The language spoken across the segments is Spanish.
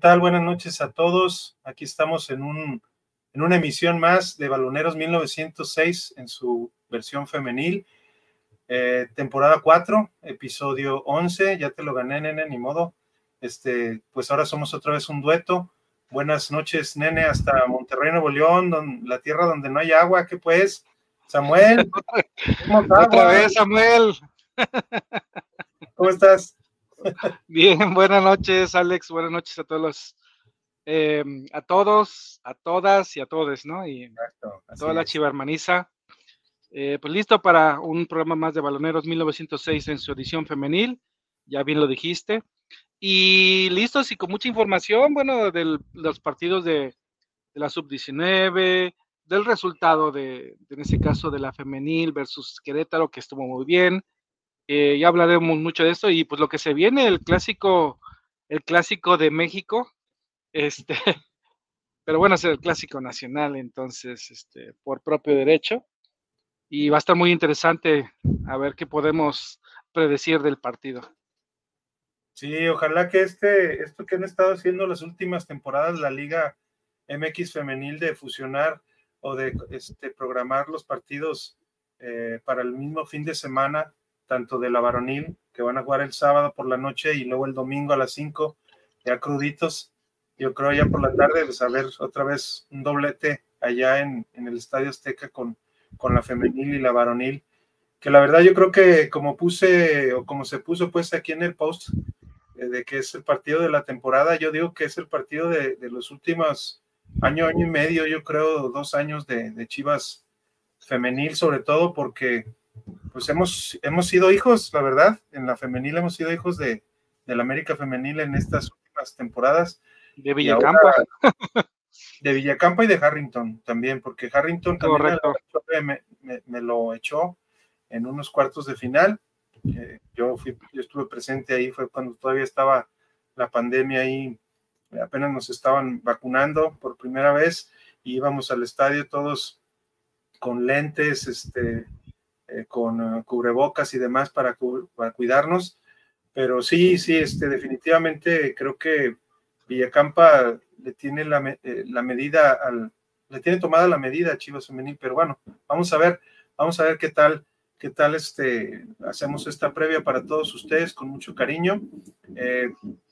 tal? Buenas noches a todos. Aquí estamos en, un, en una emisión más de Baloneros 1906 en su versión femenil. Eh, temporada 4, episodio 11. Ya te lo gané, nene, ni modo. Este, pues ahora somos otra vez un dueto. Buenas noches, nene, hasta Monterrey, Nuevo León, la tierra donde no hay agua. ¿Qué pues? Samuel. Otra vez, Samuel. ¿Cómo estás? Bien, buenas noches, Alex. Buenas noches a todos eh, a todos, a todas y a todos, ¿no? Y a toda la chivarmaniza. Eh, pues listo para un programa más de Baloneros 1906 en su edición femenil. Ya bien lo dijiste. Y listos y con mucha información, bueno, de los partidos de, la sub-19, del resultado de, en este caso, de la femenil versus Querétaro, que estuvo muy bien. Eh, ya hablaremos mucho de esto y pues lo que se viene, el clásico, el clásico de México, este, pero bueno, es el clásico nacional, entonces, este, por propio derecho. Y va a estar muy interesante a ver qué podemos predecir del partido. Sí, ojalá que este, esto que han estado haciendo las últimas temporadas, la Liga MX Femenil, de fusionar o de este, programar los partidos eh, para el mismo fin de semana, tanto de la varonil, que van a jugar el sábado por la noche y luego el domingo a las 5, ya cruditos. Yo creo ya por la tarde, pues a ver otra vez un doblete allá en, el Estadio Azteca con, con la femenil y la varonil. Que la verdad yo creo que como puse o como se puso pues aquí en el post eh, de que es el partido de la temporada, yo digo que es el partido de, los últimos año, año y medio, yo creo dos años de Chivas femenil, sobre todo porque pues hemos, hemos sido hijos, la verdad, en la femenil hemos sido hijos de, la América femenil en estas últimas temporadas. De Villacampa. de Villacampa y de Harrington también, porque Harrington también me, lo echó en unos cuartos de final. Eh, yo, fui, yo estuve presente ahí, fue cuando todavía estaba la pandemia ahí, apenas nos estaban vacunando por primera vez y íbamos al estadio todos con lentes, este, eh, con eh, cubrebocas y demás para, cuidarnos. Pero sí, sí, este, definitivamente creo que Villacampa le tiene la, eh, medida al, le tiene tomada la medida a Chivas Femenil, pero bueno, vamos a ver, vamos a ver qué tal, qué tal este, hacemos esta previa para todos ustedes con mucho cariño.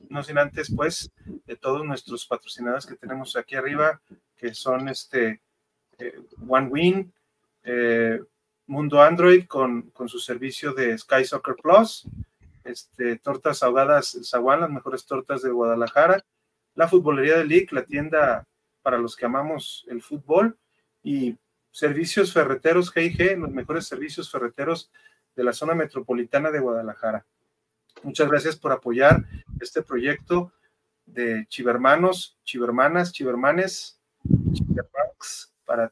no sin antes, pues, de todos nuestros patrocinadores que tenemos aquí arriba, que son este One Win, Mundo Android con, su servicio de Sky Soccer Plus, este, tortas ahogadas Zaguán, las mejores tortas de Guadalajara, la futbolería de League, la tienda para los que amamos el fútbol, y servicios ferreteros GIG, los mejores servicios ferreteros de la zona metropolitana de Guadalajara. Muchas gracias por apoyar este proyecto de chivermanos, chivermanas, chivermanes, chivermax, para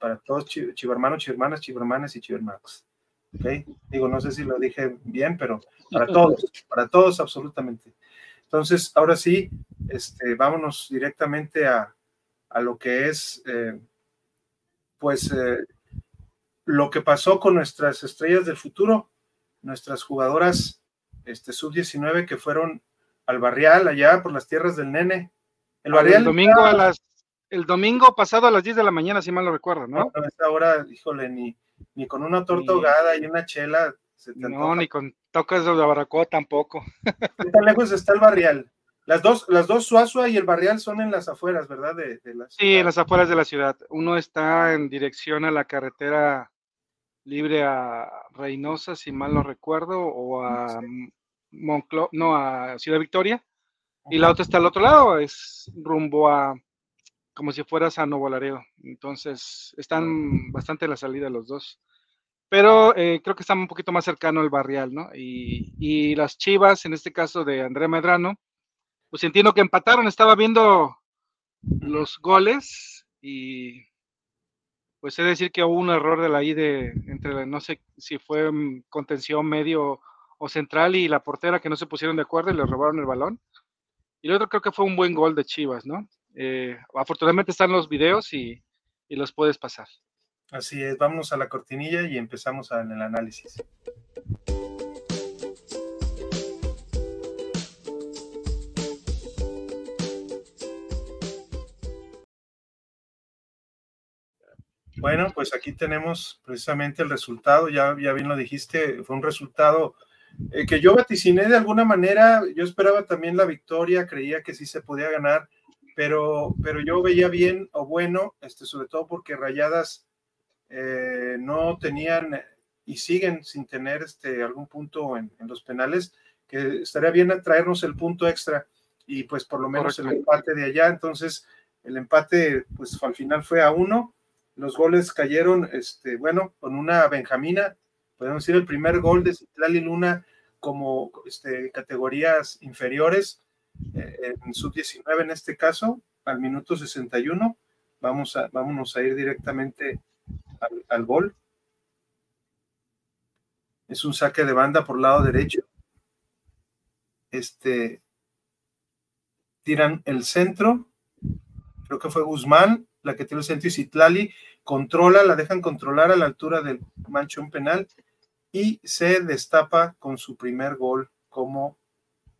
para todos chivermanos, chivermanas, chivermanes y chivermanos. ¿Ok? Digo, no sé si lo dije bien, pero para todos, para todos absolutamente. Entonces, ahora sí, este, vámonos directamente a, a lo que es, eh, pues, eh, lo que pasó con nuestras estrellas del futuro, nuestras jugadoras este, sub-19 que fueron al barrial allá por las tierras del nene. El barrial. El domingo a las el domingo pasado a las 10 de la mañana, si mal lo recuerdo, ¿no? a esta hora, híjole, ni, ni con una torta ahogada y una chela. no, ni con tocas de la baracoa tampoco. ¿Qué tan lejos está el barrial? Las dos, las dos Suazua y el barrial son en las afueras, ¿verdad? De, sí, en las afueras de la ciudad. Uno está en dirección a la carretera libre a Reynosa, si mal no recuerdo, o a Monclo, no, a Ciudad Victoria. Y la otra está al otro lado, es rumbo a como si fueras a Nuevo Laredo. Entonces, están bastante a la salida los dos. Pero eh, creo que están un poquito más cercano al barrial, ¿no? Y, las chivas, en este caso de André Medrano, pues entiendo que empataron, estaba viendo los goles y pues he de decir que hubo un error de la I de entre no sé si fue contención medio o central y la portera que no se pusieron de acuerdo y le robaron el balón. Y el otro creo que fue un buen gol de Chivas, ¿no? Eh, afortunadamente están los videos y, los puedes pasar. Así es, vámonos a la cortinilla y empezamos en el análisis. Bueno, pues aquí tenemos precisamente el resultado, ya, ya bien lo dijiste, fue un resultado eh, que yo vaticiné de alguna manera, yo esperaba también la victoria, creía que sí se podía ganar, pero, pero yo veía bien o bueno, este, sobre todo porque Rayadas eh, no tenían y siguen sin tener este, algún punto en, los penales, que estaría bien traernos el punto extra y pues por lo menos el empate de allá, entonces el empate pues al final fue a uno, los goles cayeron, este, bueno, con una Benjamina, podemos decir el primer gol de Citlali Luna como este, categorías inferiores, eh, en sub-19 en este caso, al minuto 61. Vamos a, vámonos a ir directamente al, gol. Es un saque de banda por lado derecho. Este tiran el centro. Creo que fue Guzmán la que tiró el centro y Citlali controla, la dejan controlar a la altura del manchón penal y se destapa con su primer gol como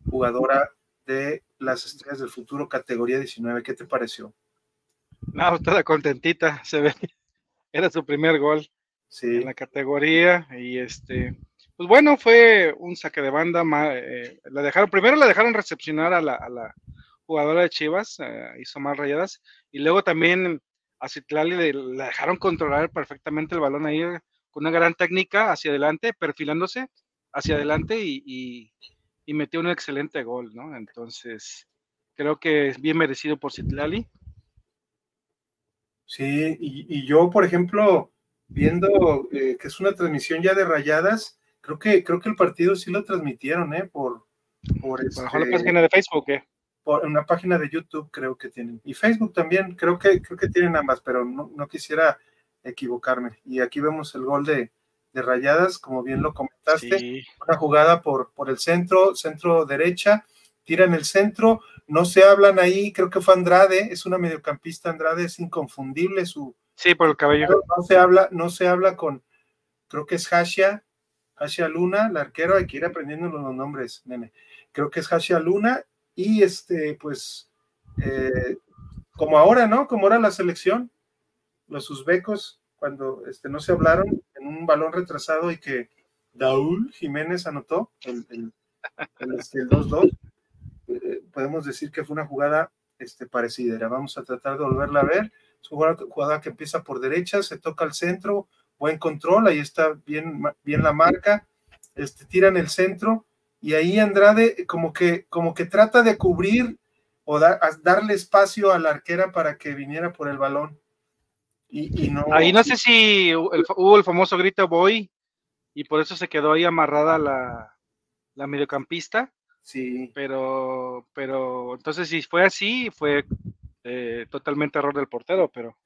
jugadora de las Estrellas del Futuro, categoría 19. ¿Qué te pareció? No, toda contentita, se ve. Era su primer gol en la categoría y este, pues bueno, fue un saque de banda. Eh, la dejaron, primero la dejaron recepcionar a la, jugadora de Chivas, eh, hizo más rayadas, y luego también a Citlali la dejaron controlar perfectamente el balón ahí con una gran técnica hacia adelante, perfilándose hacia adelante y, y metió un excelente gol, ¿no? Entonces, creo que es bien merecido por Citlali. Sí, y, yo, por ejemplo, viendo eh, que es una transmisión ya de rayadas, creo que, creo que el partido sí lo transmitieron, ¿eh? Por, por, este, la página de Facebook, ¿eh? Por una página de YouTube creo que tienen. Y Facebook también, creo que, creo que tienen ambas, pero no, no quisiera equivocarme. Y aquí vemos el gol de, de Rayadas, como bien lo comentaste, una jugada por, por el centro, centro derecha, tiran el centro, no se hablan ahí, creo que fue Andrade, es una mediocampista Andrade, es inconfundible su... Sí, por el cabello. No se habla, no se habla con, creo que es Hashia, Hashia Luna, la arquero, hay que ir aprendiendo los nombres, nene. Creo que es Hashia Luna, y este, pues, eh, como ahora, ¿no? Como era la selección, los uzbecos, cuando este, no se hablaron en un balón retrasado y que Daúl Jiménez anotó el, el, el, 2-2, este, eh, podemos decir que fue una jugada este, parecida. Vamos a tratar de volverla a ver. Es una jugada que empieza por derecha, se toca al centro, buen control, ahí está bien, bien la marca, este, tiran el centro y ahí Andrade como que, como que trata de cubrir o darle espacio a la arquera para que viniera por el balón ahí no sé si hubo el famoso grito voy y por eso se quedó ahí amarrada la, mediocampista. Sí. Pero, pero entonces si fue así, fue eh, totalmente error del portero, pero.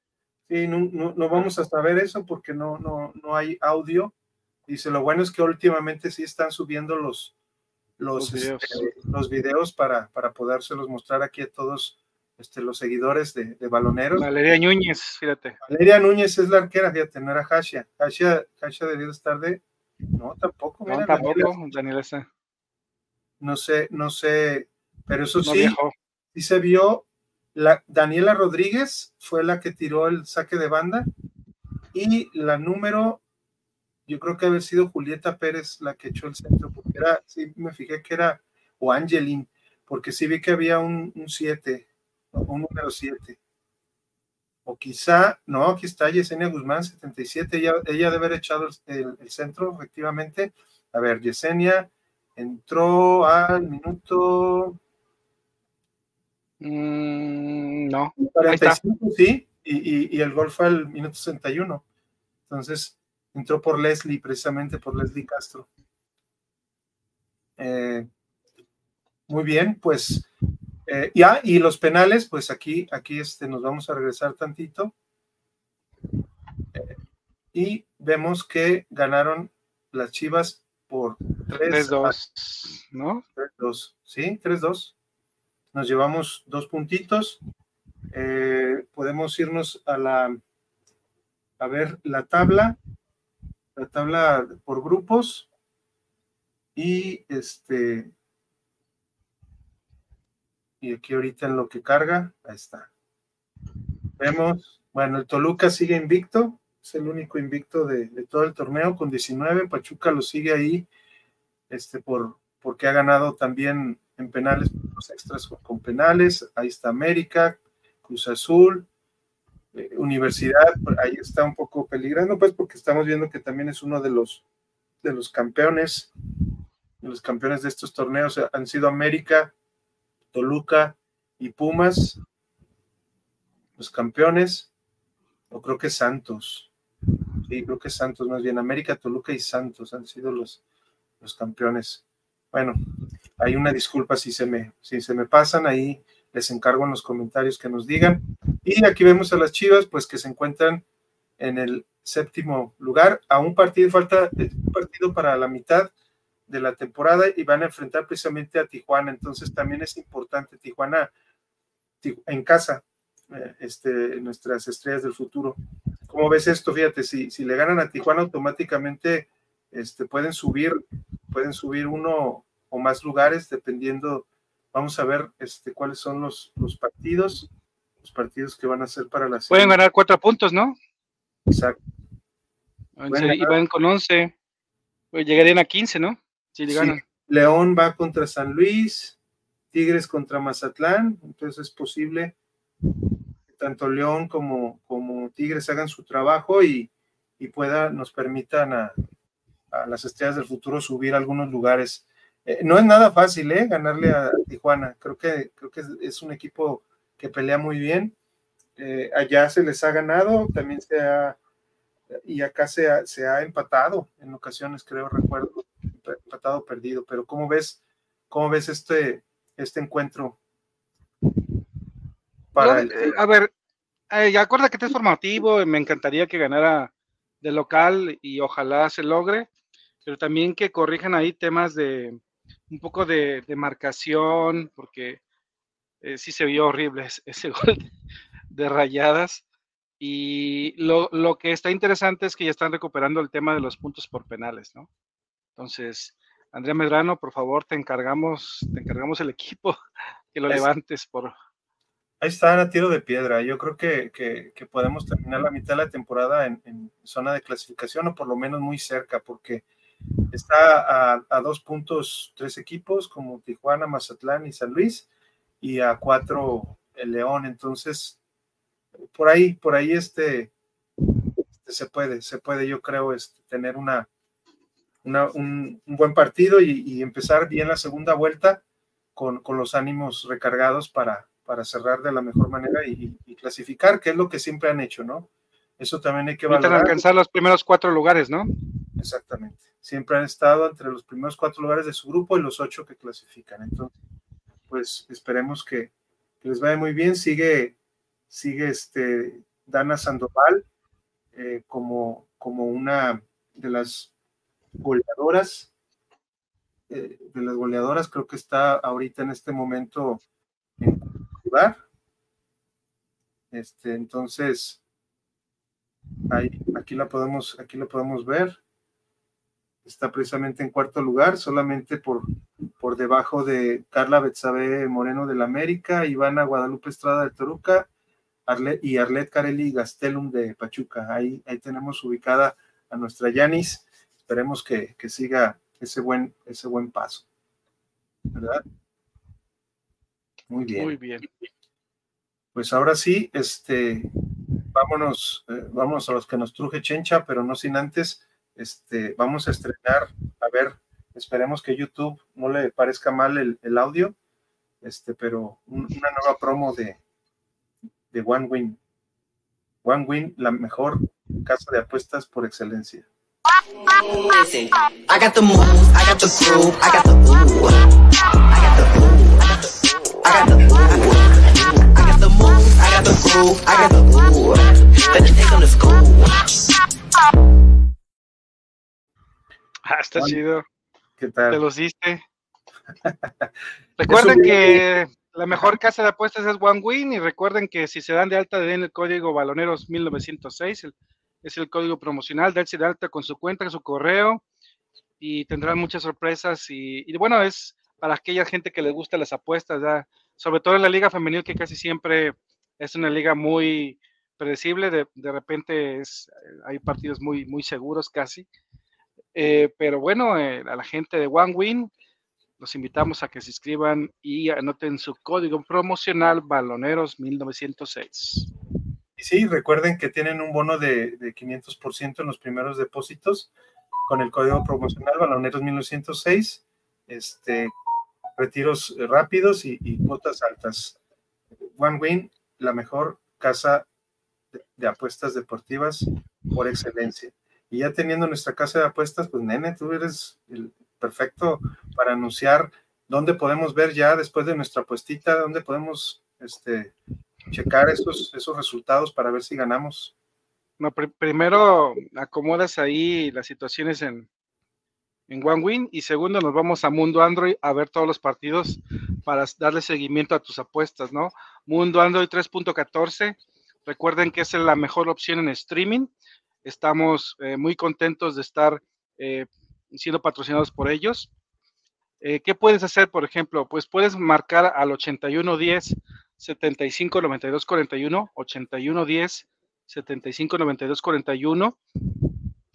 Sí, no, no, vamos a saber eso porque no, no, no hay audio. Dice, lo bueno es que últimamente sí están subiendo los, los, videos, este, los videos para, para podérselos mostrar aquí a todos este, los seguidores de, de, Baloneros. Valeria Núñez, fíjate. Valeria Núñez es la arquera, fíjate, no era Hasha. Hasha, Hasha debió estar de. No, tampoco. No, tampoco, Daniela No sé, no sé, pero eso sí, sí se vio. La, Daniela Rodríguez fue la que tiró el saque de banda y la número, yo creo que había sido Julieta Pérez la que echó el centro, porque era, sí me fijé que era, o Angelin, porque sí vi que había un 7 un número 7. O quizá, no, aquí está Yesenia Guzmán, 77, ella, ella debe haber echado el, centro, efectivamente. A ver, Yesenia entró al minuto... Mm, no. 45, sí, y, y, el gol fue al minuto 61. Entonces, entró por Leslie, precisamente por Leslie Castro. Eh, muy bien, pues eh, ya, y los penales, pues aquí, aquí este, nos vamos a regresar tantito. Eh, y vemos que ganaron las Chivas por 3-2, ¿no? 3-2, sí, 3-2. Nos llevamos dos puntitos. Eh, podemos irnos a la, a ver la tabla, la tabla por grupos. Y este, y aquí ahorita en lo que carga, ahí está. Vemos, bueno, el Toluca sigue invicto, es el único invicto de, todo el torneo con 19. Pachuca lo sigue ahí este, por, porque ha ganado también en penales, los extras con penales. Ahí está América, Cruz Azul, eh, Universidad, ahí está un poco peligrando, pues porque estamos viendo que también es uno de los, de los campeones, de los campeones de estos torneos han sido América, Toluca y Pumas, los campeones, o creo que Santos, sí, creo que Santos más bien, América, Toluca y Santos han sido los, los campeones. Bueno, hay una disculpa si se me, si se me pasan, ahí les encargo en los comentarios que nos digan. Y aquí vemos a las Chivas, pues que se encuentran en el séptimo lugar, a un partido, falta un partido para la mitad de la temporada y van a enfrentar precisamente a Tijuana. Entonces también es importante Tijuana en casa, eh, este, nuestras estrellas del futuro. ¿Cómo ves esto? Fíjate, si, si le ganan a Tijuana automáticamente este, pueden subir, pueden subir uno o más lugares dependiendo. Vamos a ver este, cuáles son los, los partidos, los partidos que van a ser para la Pueden ganar cuatro puntos, ¿no? Exacto. Y van con once. Pues llegarían a quince, ¿no? León va contra San Luis, Tigres contra Mazatlán, entonces es posible que tanto León como, como Tigres hagan su trabajo y, pueda, nos permitan a, las estrellas del futuro subir a algunos lugares. Eh, no es nada fácil, ¿eh? Ganarle a Tijuana. Creo que, creo que es, un equipo que pelea muy bien. Eh, allá se les ha ganado, también se ha, y acá se ha, se ha empatado en ocasiones, creo, recuerdo empatado perdido, pero ¿cómo ves, cómo ves este, este encuentro? Para eh, A ver, eh, acuerda que este es formativo, me encantaría que ganara de local y ojalá se logre, pero también que corrijan ahí temas de un poco de, marcación, porque eh, sí se vio horrible ese, gol de rayadas. Y lo, lo, que está interesante es que ya están recuperando el tema de los puntos por penales, ¿no? Entonces, Andrea Medrano, por favor, te encargamos, te encargamos el equipo que lo levantes por. Ahí está a tiro de piedra. Yo creo que, que, podemos terminar la mitad de la temporada en, zona de clasificación o por lo menos muy cerca, porque está a, a, dos puntos tres equipos como Tijuana, Mazatlán y San Luis, y a cuatro el León. Entonces, por ahí, por ahí este, este se puede, se puede, yo creo, este, tener una, un, buen partido y, empezar bien la segunda vuelta con, los ánimos recargados para, para, cerrar de la mejor manera y, clasificar, que es lo que siempre han hecho, ¿no? Eso también hay que valorar. alcanzar los primeros cuatro lugares, ¿no? Exactamente. Siempre han estado entre los primeros cuatro lugares de su grupo y los ocho que clasifican. Entonces, pues esperemos que, les vaya muy bien. Sigue, sigue este Dana Sandoval eh, como, como una de las goleadoras. Eh, de las goleadoras, creo que está ahorita en este momento en lugar. Este, entonces, ahí, aquí la podemos, aquí la podemos ver. Está precisamente en cuarto lugar, solamente por, por debajo de Carla Betsabe Moreno del América, Ivana Guadalupe Estrada de Toruca y Arlet Carelli Gastelum de Pachuca. Ahí, ahí tenemos ubicada a nuestra Yanis esperemos que, siga ese buen, ese buen paso. ¿Verdad? Muy bien. Muy bien. Pues ahora sí, este, vámonos, eh, vámonos a los que nos truje Chencha, pero no sin antes, este, vamos a estrenar, a ver, esperemos que YouTube no le parezca mal el, audio, este, pero una nueva promo de, de One Win. One Win, la mejor casa de apuestas por excelencia. Listen, I got the moves, I got the groove, I got the ooh. I got the ooh, I got the ooh. I got the moves, I got the groove, I got the ooh. Let me take on the school. Ah, está chido. ¿Qué tal? Te los diste. Recuerden que la mejor casa de apuestas es One Win y recuerden que si se dan de alta den el código Baloneros 1906, el es el código promocional, darse de alta con su cuenta, su correo y tendrán muchas sorpresas y, bueno, es para aquella gente que le gusta las apuestas, sobre todo en la liga femenil que casi siempre es una liga muy predecible, de, de repente es, hay partidos muy, muy seguros casi. Eh, pero bueno, eh, a la gente de One Win, los invitamos a que se inscriban y anoten su código promocional Baloneros 1906. Y sí, recuerden que tienen un bono de, de 500% en los primeros depósitos con el código promocional Baloneros 1906. Este, retiros rápidos y, cuotas altas. One Win, la mejor casa de apuestas deportivas por excelencia. Y ya teniendo nuestra casa de apuestas, pues nene, tú eres el perfecto para anunciar dónde podemos ver ya después de nuestra apuestita, dónde podemos este, checar esos, esos resultados para ver si ganamos. No, primero acomodas ahí las situaciones en, en OneWin y segundo nos vamos a Mundo Android a ver todos los partidos para darle seguimiento a tus apuestas, ¿no? Mundo Android 3.14 Recuerden que es la mejor opción en streaming. Estamos eh, muy contentos de estar eh, siendo patrocinados por ellos. Eh, ¿Qué puedes hacer, por ejemplo? Pues puedes marcar al 8110 75 92 41, 8110 75 92 41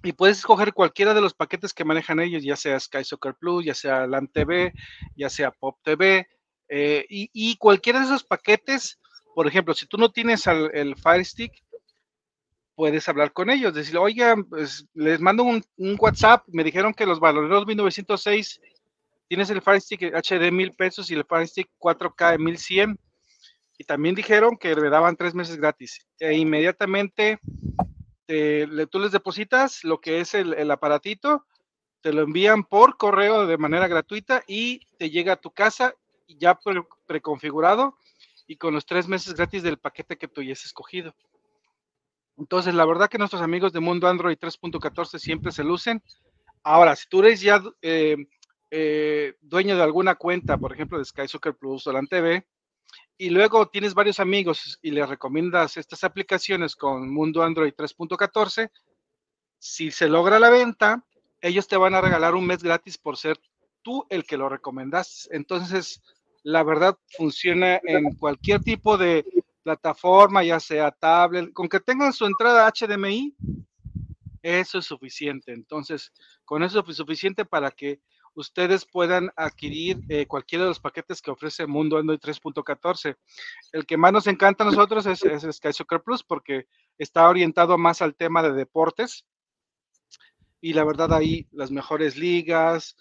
y puedes escoger cualquiera de los paquetes que manejan ellos, ya sea Sky Soccer Plus, ya sea LAN TV, ya sea Pop TV, y, y, cualquiera de esos paquetes por ejemplo, si tú no tienes el Fire Stick, puedes hablar con ellos, decirle, oiga, pues, les mando un, WhatsApp, me dijeron que los Valoreros 1906 tienes el Fire Stick HD 1000 pesos y el Fire Stick 4K 1100. Y también dijeron que me daban tres meses gratis. E inmediatamente tú les depositas lo que es el, aparatito, te lo envían por correo de manera gratuita y te llega a tu casa ya preconfigurado y con los tres meses gratis del paquete que tú hayas escogido. Entonces, la verdad que nuestros amigos de Mundo Android 3.14 siempre se lucen. Ahora, si tú eres ya eh, eh, dueño de alguna cuenta, por ejemplo, de Sky Soccer Plus o LAN TV, y luego tienes varios amigos y les recomiendas estas aplicaciones con Mundo Android 3.14, si se logra la venta, ellos te van a regalar un mes gratis por ser tú el que lo recomendas. Entonces, la verdad funciona en cualquier tipo de plataforma, ya sea tablet, con que tengan su entrada HDMI, eso es suficiente. Entonces, con eso es suficiente para que ustedes puedan adquirir eh, cualquiera de los paquetes que ofrece Mundo Android 3.14. El que más nos encanta a nosotros es, es, Sky Soccer Plus porque está orientado más al tema de deportes. Y la verdad ahí las mejores ligas,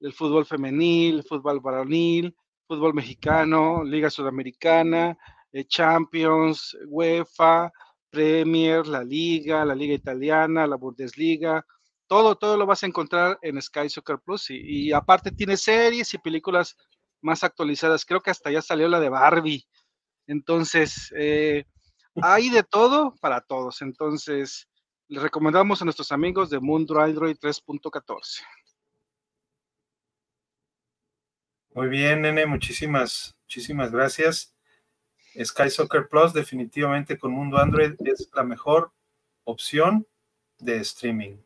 el fútbol femenil, el fútbol varonil, fútbol mexicano, Liga Sudamericana, eh, Champions, UEFA, Premier, la Liga, la Liga Italiana, la Bundesliga, todo, todo lo vas a encontrar en Sky Soccer Plus y, aparte tiene series y películas más actualizadas. Creo que hasta ya salió la de Barbie. Entonces, eh, hay de todo para todos. Entonces, les recomendamos a nuestros amigos de Mundo Android 3.14. Muy bien, nene, muchísimas, muchísimas gracias. Sky Soccer Plus definitivamente con Mundo Android es la mejor opción de streaming.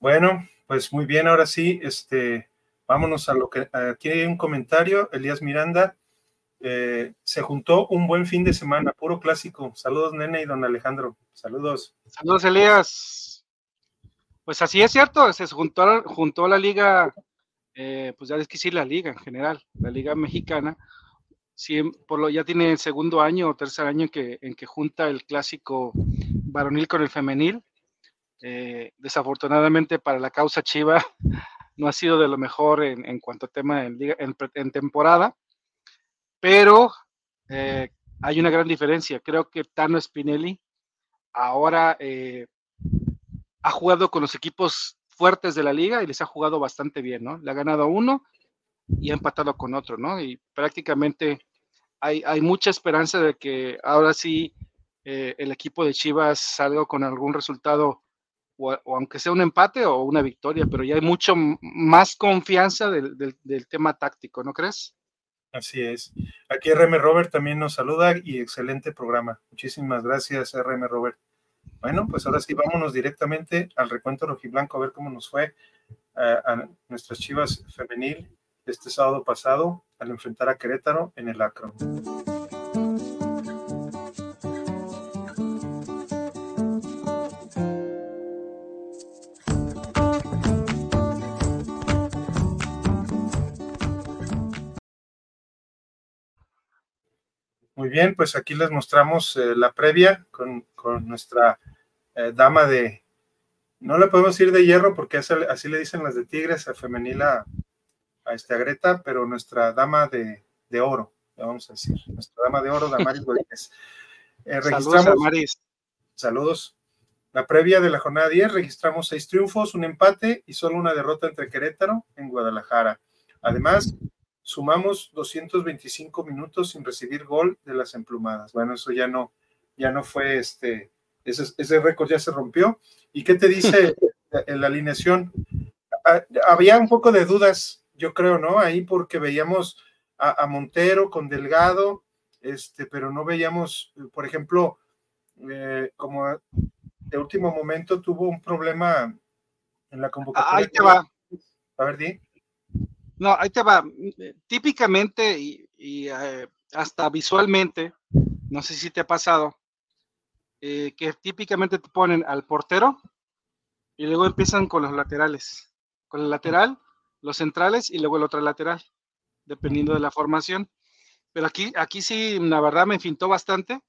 Bueno, pues muy bien, ahora sí, este, vámonos a lo que aquí hay un comentario, Elías Miranda. Eh, se juntó un buen fin de semana, puro clásico. Saludos, nene y don Alejandro. Saludos. Saludos, Elías. Pues así es cierto, se juntó, juntó la liga, eh, pues ya es que sí, la liga en general, la liga mexicana, sí, por lo, ya tiene el segundo año o tercer año que, en que junta el clásico varonil con el femenil. Eh, desafortunadamente para la causa Chiva no ha sido de lo mejor en, cuanto a tema en, temporada, pero eh, hay una gran diferencia. Creo que Tano Spinelli ahora eh, ha jugado con los equipos fuertes de la liga y les ha jugado bastante bien, ¿no? Le ha ganado a uno y ha empatado con otro, ¿no? Y prácticamente hay, hay mucha esperanza de que ahora sí el equipo de Chivas salga con algún resultado o, aunque sea un empate o una victoria, pero ya hay mucho más confianza del, tema táctico, ¿no crees? Así es. Aquí RM Robert también nos saluda y excelente programa. Muchísimas gracias, RM Robert. Bueno, pues ahora sí, vámonos directamente al recuento rojiblanco a ver cómo nos fue a nuestras chivas femenil este sábado pasado al enfrentar a Querétaro en el Acro. Muy bien, pues aquí les mostramos eh, la previa con, nuestra eh, dama de, no le podemos decir de hierro porque así, le dicen las de Tigres, a femenil a, este, Greta, pero nuestra dama de, oro, vamos a decir, nuestra dama de oro, Damaris Godínez. Eh, saludos, Damaris. Saludos. La previa de la jornada 10, registramos seis triunfos, un empate y solo una derrota entre Querétaro en Guadalajara. Además, sumamos 225 minutos sin recibir gol de las emplumadas. Bueno, eso ya no, ya no fue este, ese, ese récord ya se rompió. ¿Y qué te dice en la alineación? Ah, había un poco de dudas, yo creo, ¿no? Ahí porque veíamos a, Montero con Delgado, este, pero no veíamos, por ejemplo, eh, como de último momento tuvo un problema en la convocatoria. Ahí te va. A ver, di. No, ahí te va. Típicamente y, eh, hasta visualmente, no sé si te ha pasado, eh, que típicamente te ponen al portero y luego empiezan con los laterales. Con el lateral, los centrales y luego el otro lateral, dependiendo de la formación. Pero aquí, aquí sí, la verdad me fintó bastante,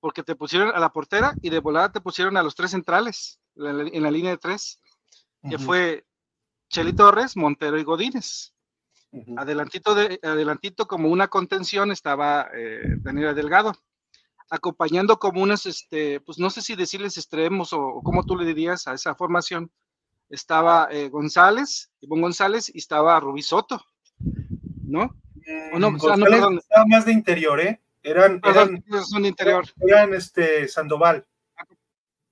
porque te pusieron a la portera y de volada te pusieron a los tres centrales en la, línea de tres, que fue Cheli Torres, Montero y Godínez. adelantito, de, adelantito como una contención estaba eh, Daniela Delgado, acompañando como unos, este, pues no sé si decirles extremos o, o cómo tú le dirías a esa formación. Estaba eh, González, Ivonne González y estaba Rubí Soto, ¿no? o no, Estaba más de interior, ¿eh? Eran, eran, son de interior. eran este Sandoval.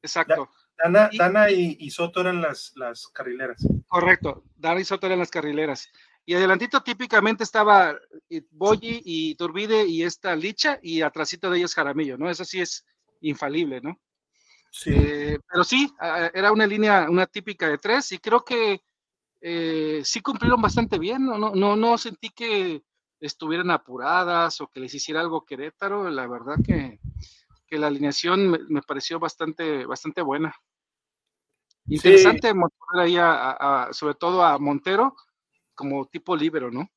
Exacto. Dana, y, Soto eran las, las carrileras. Correcto, Dana y Soto eran las carrileras. Y adelantito típicamente estaba eh, Boyi y Turbide y esta Licha y atrásito de ellos Jaramillo, ¿no? Eso sí es infalible, ¿no? Sí. Eh, pero sí, era una línea, una típica de tres y creo que eh, sí cumplieron bastante bien, no, no, no, no sentí que estuvieran apuradas o que les hiciera algo Querétaro, la verdad que que la alineación me, pareció bastante, bastante buena. Interesante ahí sobre todo a Montero como tipo libero, ¿no?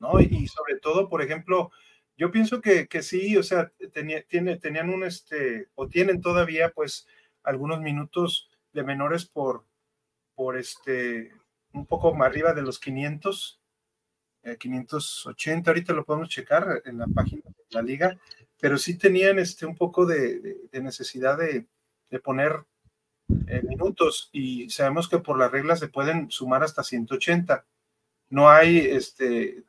No, y sobre todo, por ejemplo, yo pienso que, sí, o sea, tenía, tiene, tenían un, este, o tienen todavía, pues, algunos minutos de menores por, por este, un poco más arriba de los 500, 580, eh, ahorita lo podemos checar en la página de la liga, pero sí tenían este, un poco de, necesidad de, poner eh, minutos y sabemos que por las reglas se pueden sumar hasta 180. No hay este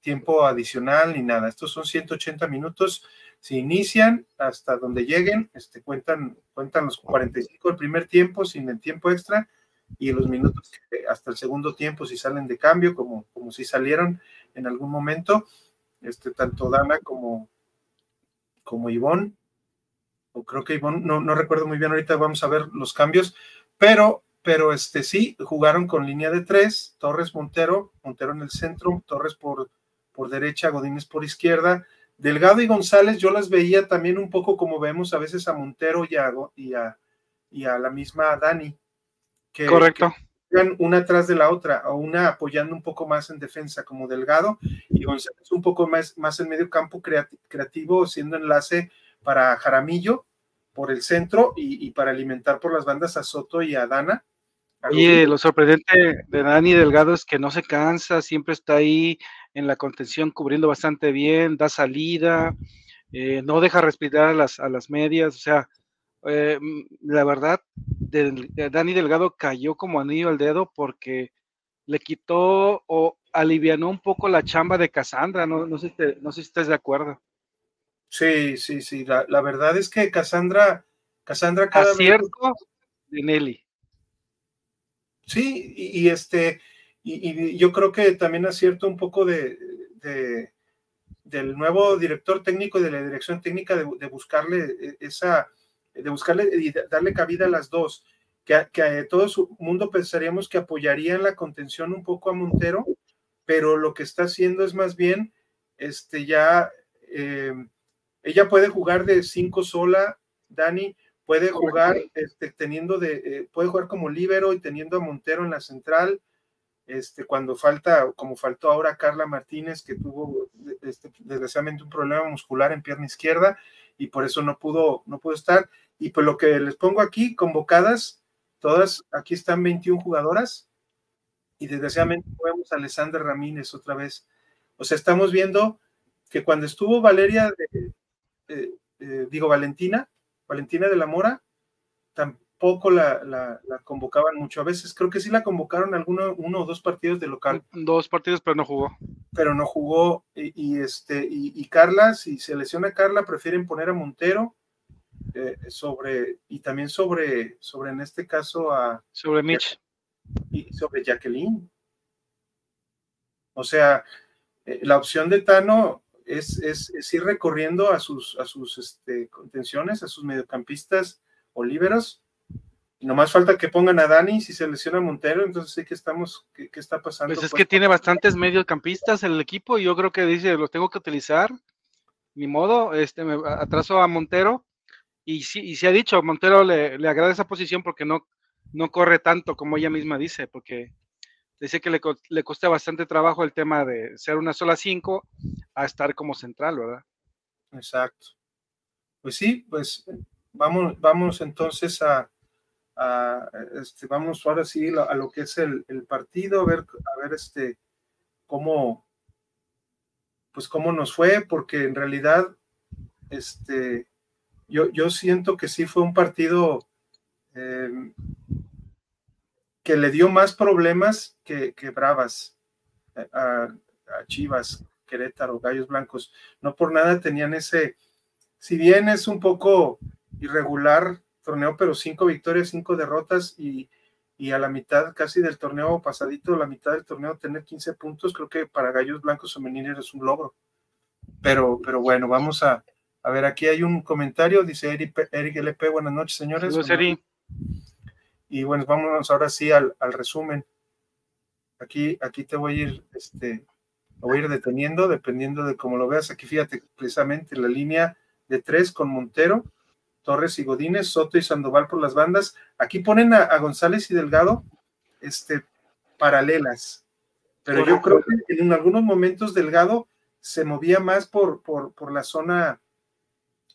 tiempo adicional ni nada. Estos son 180 minutos. Se inician hasta donde lleguen, este, cuentan, cuentan los 45 del primer tiempo sin el tiempo extra y los minutos hasta el segundo tiempo si salen de cambio, como, como si salieron en algún momento, este, tanto Dana como, como Ivonne, o creo que Ivonne, no, no recuerdo muy bien, ahorita vamos a ver los cambios, pero, pero este sí, jugaron con línea de tres, Torres Montero, Montero en el centro, Torres por, por derecha, Godínez por izquierda, Delgado y González, yo las veía también un poco como vemos a veces a Montero y a, y a, y a la misma Dani. Que, Correcto una atrás de la otra, o una apoyando un poco más en defensa como Delgado y González un poco más, más en medio campo creativo, siendo enlace para Jaramillo por el centro y, para alimentar por las bandas a Soto y a Dana. Oye, lo sorprendente de Dani Delgado es que no se cansa, siempre está ahí en la contención cubriendo bastante bien, da salida, eh, no deja respirar a las, a las medias, o sea, eh, mm, la verdad, Dani Delgado cayó como anillo al dedo porque le quitó o alivianó un poco la chamba de Cassandra, no, no, sé, si no sé si estás de acuerdo. Sí, sí, sí, la, verdad es que Cassandra, Cassandra cada Acierto de Nelly. Sí, y, este, y, yo creo que también acierto un poco de, del nuevo director técnico de la dirección técnica de, buscarle esa, de buscarle y darle cabida a las dos, que, que todo su mundo pensaríamos que apoyaría en la contención un poco a Montero, pero lo que está haciendo es más bien, este, ya, eh, ella puede jugar de cinco sola, Dani, puede jugar este, teniendo de, eh, puede jugar como líbero y teniendo a Montero en la central, este, cuando falta, como faltó ahora Carla Martínez, que tuvo este, desgraciadamente un problema muscular en pierna izquierda y por eso no pudo, no pudo estar. Y pues lo que les pongo aquí, convocadas, todas, aquí están 21 jugadoras y desgraciadamente vemos a Alessandra Ramírez otra vez. O sea, estamos viendo que cuando estuvo Valeria, eh, eh, digo Valentina, Valentina de la Mora, tampoco la, convocaban mucho. A veces creo que sí la convocaron alguno, uno o dos partidos de local. Dos partidos, pero no jugó. Pero no jugó. Y, este, y, Carla, si se lesiona Carla, prefieren poner a Montero eh, sobre, y también sobre, sobre en este caso a. Sobre Mitch. Y sobre Jacqueline. O sea, la opción de Tano es, es, ir recorriendo a sus, a sus este, contenciones, a sus mediocampistas o líberos. Y nomás falta que pongan a Dani si se lesiona Montero, entonces sé que estamos, ¿qué, está pasando? Pues es que tiene bastantes mediocampistas el equipo y yo creo que dice, los tengo que utilizar, ni modo, este, me atraso a Montero y sí, y se ha dicho, Montero le, le agrada esa posición porque no, no corre tanto como ella misma dice, porque dice que le, le cuesta bastante trabajo el tema de ser una sola cinco a estar como central, ¿verdad? Exacto. Pues sí, pues vamos, vamos entonces a, este, vamos ahora sí a lo que es el, partido, a ver, a ver este, cómo, pues cómo nos fue, porque en realidad, este, yo, yo siento que sí fue un partido em, que le dio más problemas que, Bravas eh, a, Chivas, Querétaro, Gallos Blancos. No por nada tenían ese, si bien es un poco irregular torneo, pero cinco victorias, cinco derrotas y, a la mitad casi del torneo pasadito, la mitad del torneo tener 15 puntos, creo que para Gallos Blancos Femeniles es un logro. Pero, pero bueno, vamos a, a ver, aquí hay un comentario, dice Eric, Eric LP, buenas noches, señores. Y bueno, vámonos ahora sí al, resumen. Aquí, aquí te voy a ir, este, voy a ir deteniendo, dependiendo de cómo lo veas. Aquí fíjate, precisamente la línea de tres con Montero, Torres y Godínez, Soto y Sandoval por las bandas. Aquí ponen a, González y Delgado, este, paralelas. Pero yo creo que en algunos momentos Delgado se movía más por, por, la zona,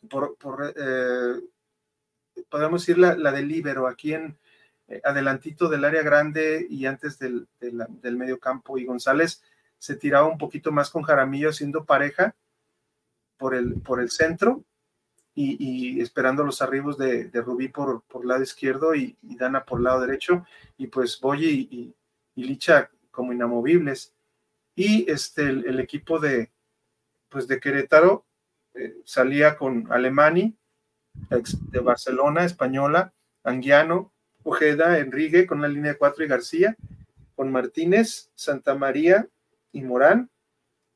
por, eh, podemos decir la, la del Libero, aquí en, eh, adelantito del área grande y antes del, medio campo y González se tiraba un poquito más con Jaramillo haciendo pareja por el, por el centro y, esperando los arribos de, Rubí por, por lado izquierdo y, Dana por lado derecho. Y pues Boye y, Licha como inamovibles. Y este el, equipo de pues de Querétaro eh, salía con Alemani de Barcelona española Anguiano Ojeda, Enrique con la línea 4 y García, con Martínez, Santa María y Morán,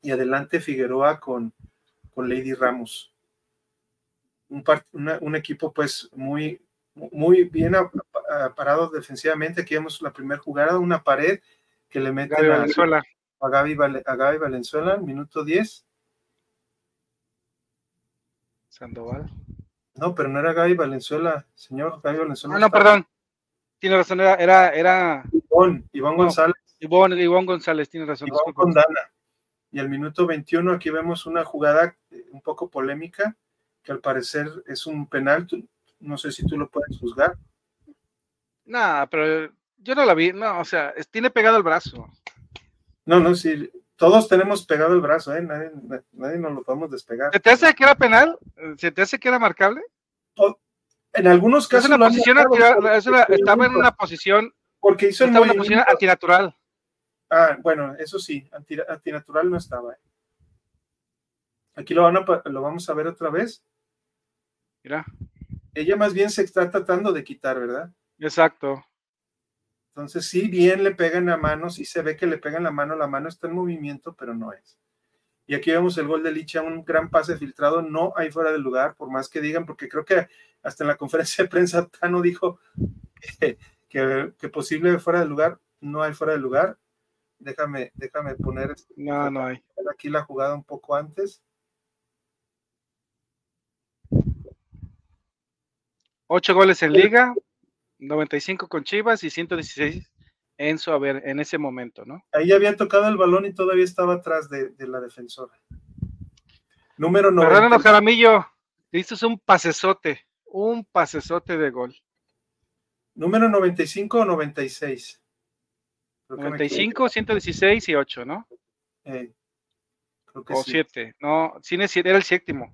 y adelante Figueroa con, con Lady Ramos. Un, equipo pues muy, muy bien parado defensivamente. Aquí vemos la primera jugada, una pared que le mete a, Valenzuela. a, Gaby, a Gaby Valenzuela, minuto 10. Sandoval. No, pero no era Gaby Valenzuela, señor Gaby Valenzuela. Ah, no, perdón. Tiene razón, era, era, era... Ivón, Ivón González. Ivón, Ivón González, tiene razón. Ivón con Dana. Y al minuto 21 aquí vemos una jugada eh, un poco polémica, que al parecer es un penal. No sé si tú lo puedes juzgar. Nada, pero yo no la vi. No, o sea, tiene pegado el brazo. No, no, sí. Todos tenemos pegado el brazo, ¿eh? Nadie, nadie nos lo podemos despegar. ¿Se te hace que era penal? ¿Se te hace que era marcable? En algunos casos. estaba en una posición. Porque hizo una posición antinatural. Ah, bueno, eso sí, antinatural no estaba. ¿eh? Aquí lo, van lo vamos a ver otra vez. Mira. Ella más bien se está tratando de quitar, ¿verdad? Exacto. Entonces, sí, bien le pegan la mano, sí se ve que le pegan la mano, la mano está en movimiento, pero no es. Y aquí vemos el gol de Licha, un gran pase filtrado, no hay fuera de lugar, por más que digan, porque creo que hasta en la conferencia de prensa Tano dijo que, que, posible fuera de lugar, no hay fuera de lugar. Déjame, déjame poner este, no, no hay. aquí la jugada un poco antes. Ocho goles en liga, 95 con Chivas y 116 en su haber en ese momento, ¿no? Ahí había tocado el balón y todavía estaba atrás de, la defensora. Número 9. Fernando Jaramillo, es un pasesote, un pasesote de gol. Número 95 o 96. 95, 116 y 8, ¿no? Eh, creo que o 7. No, era el séptimo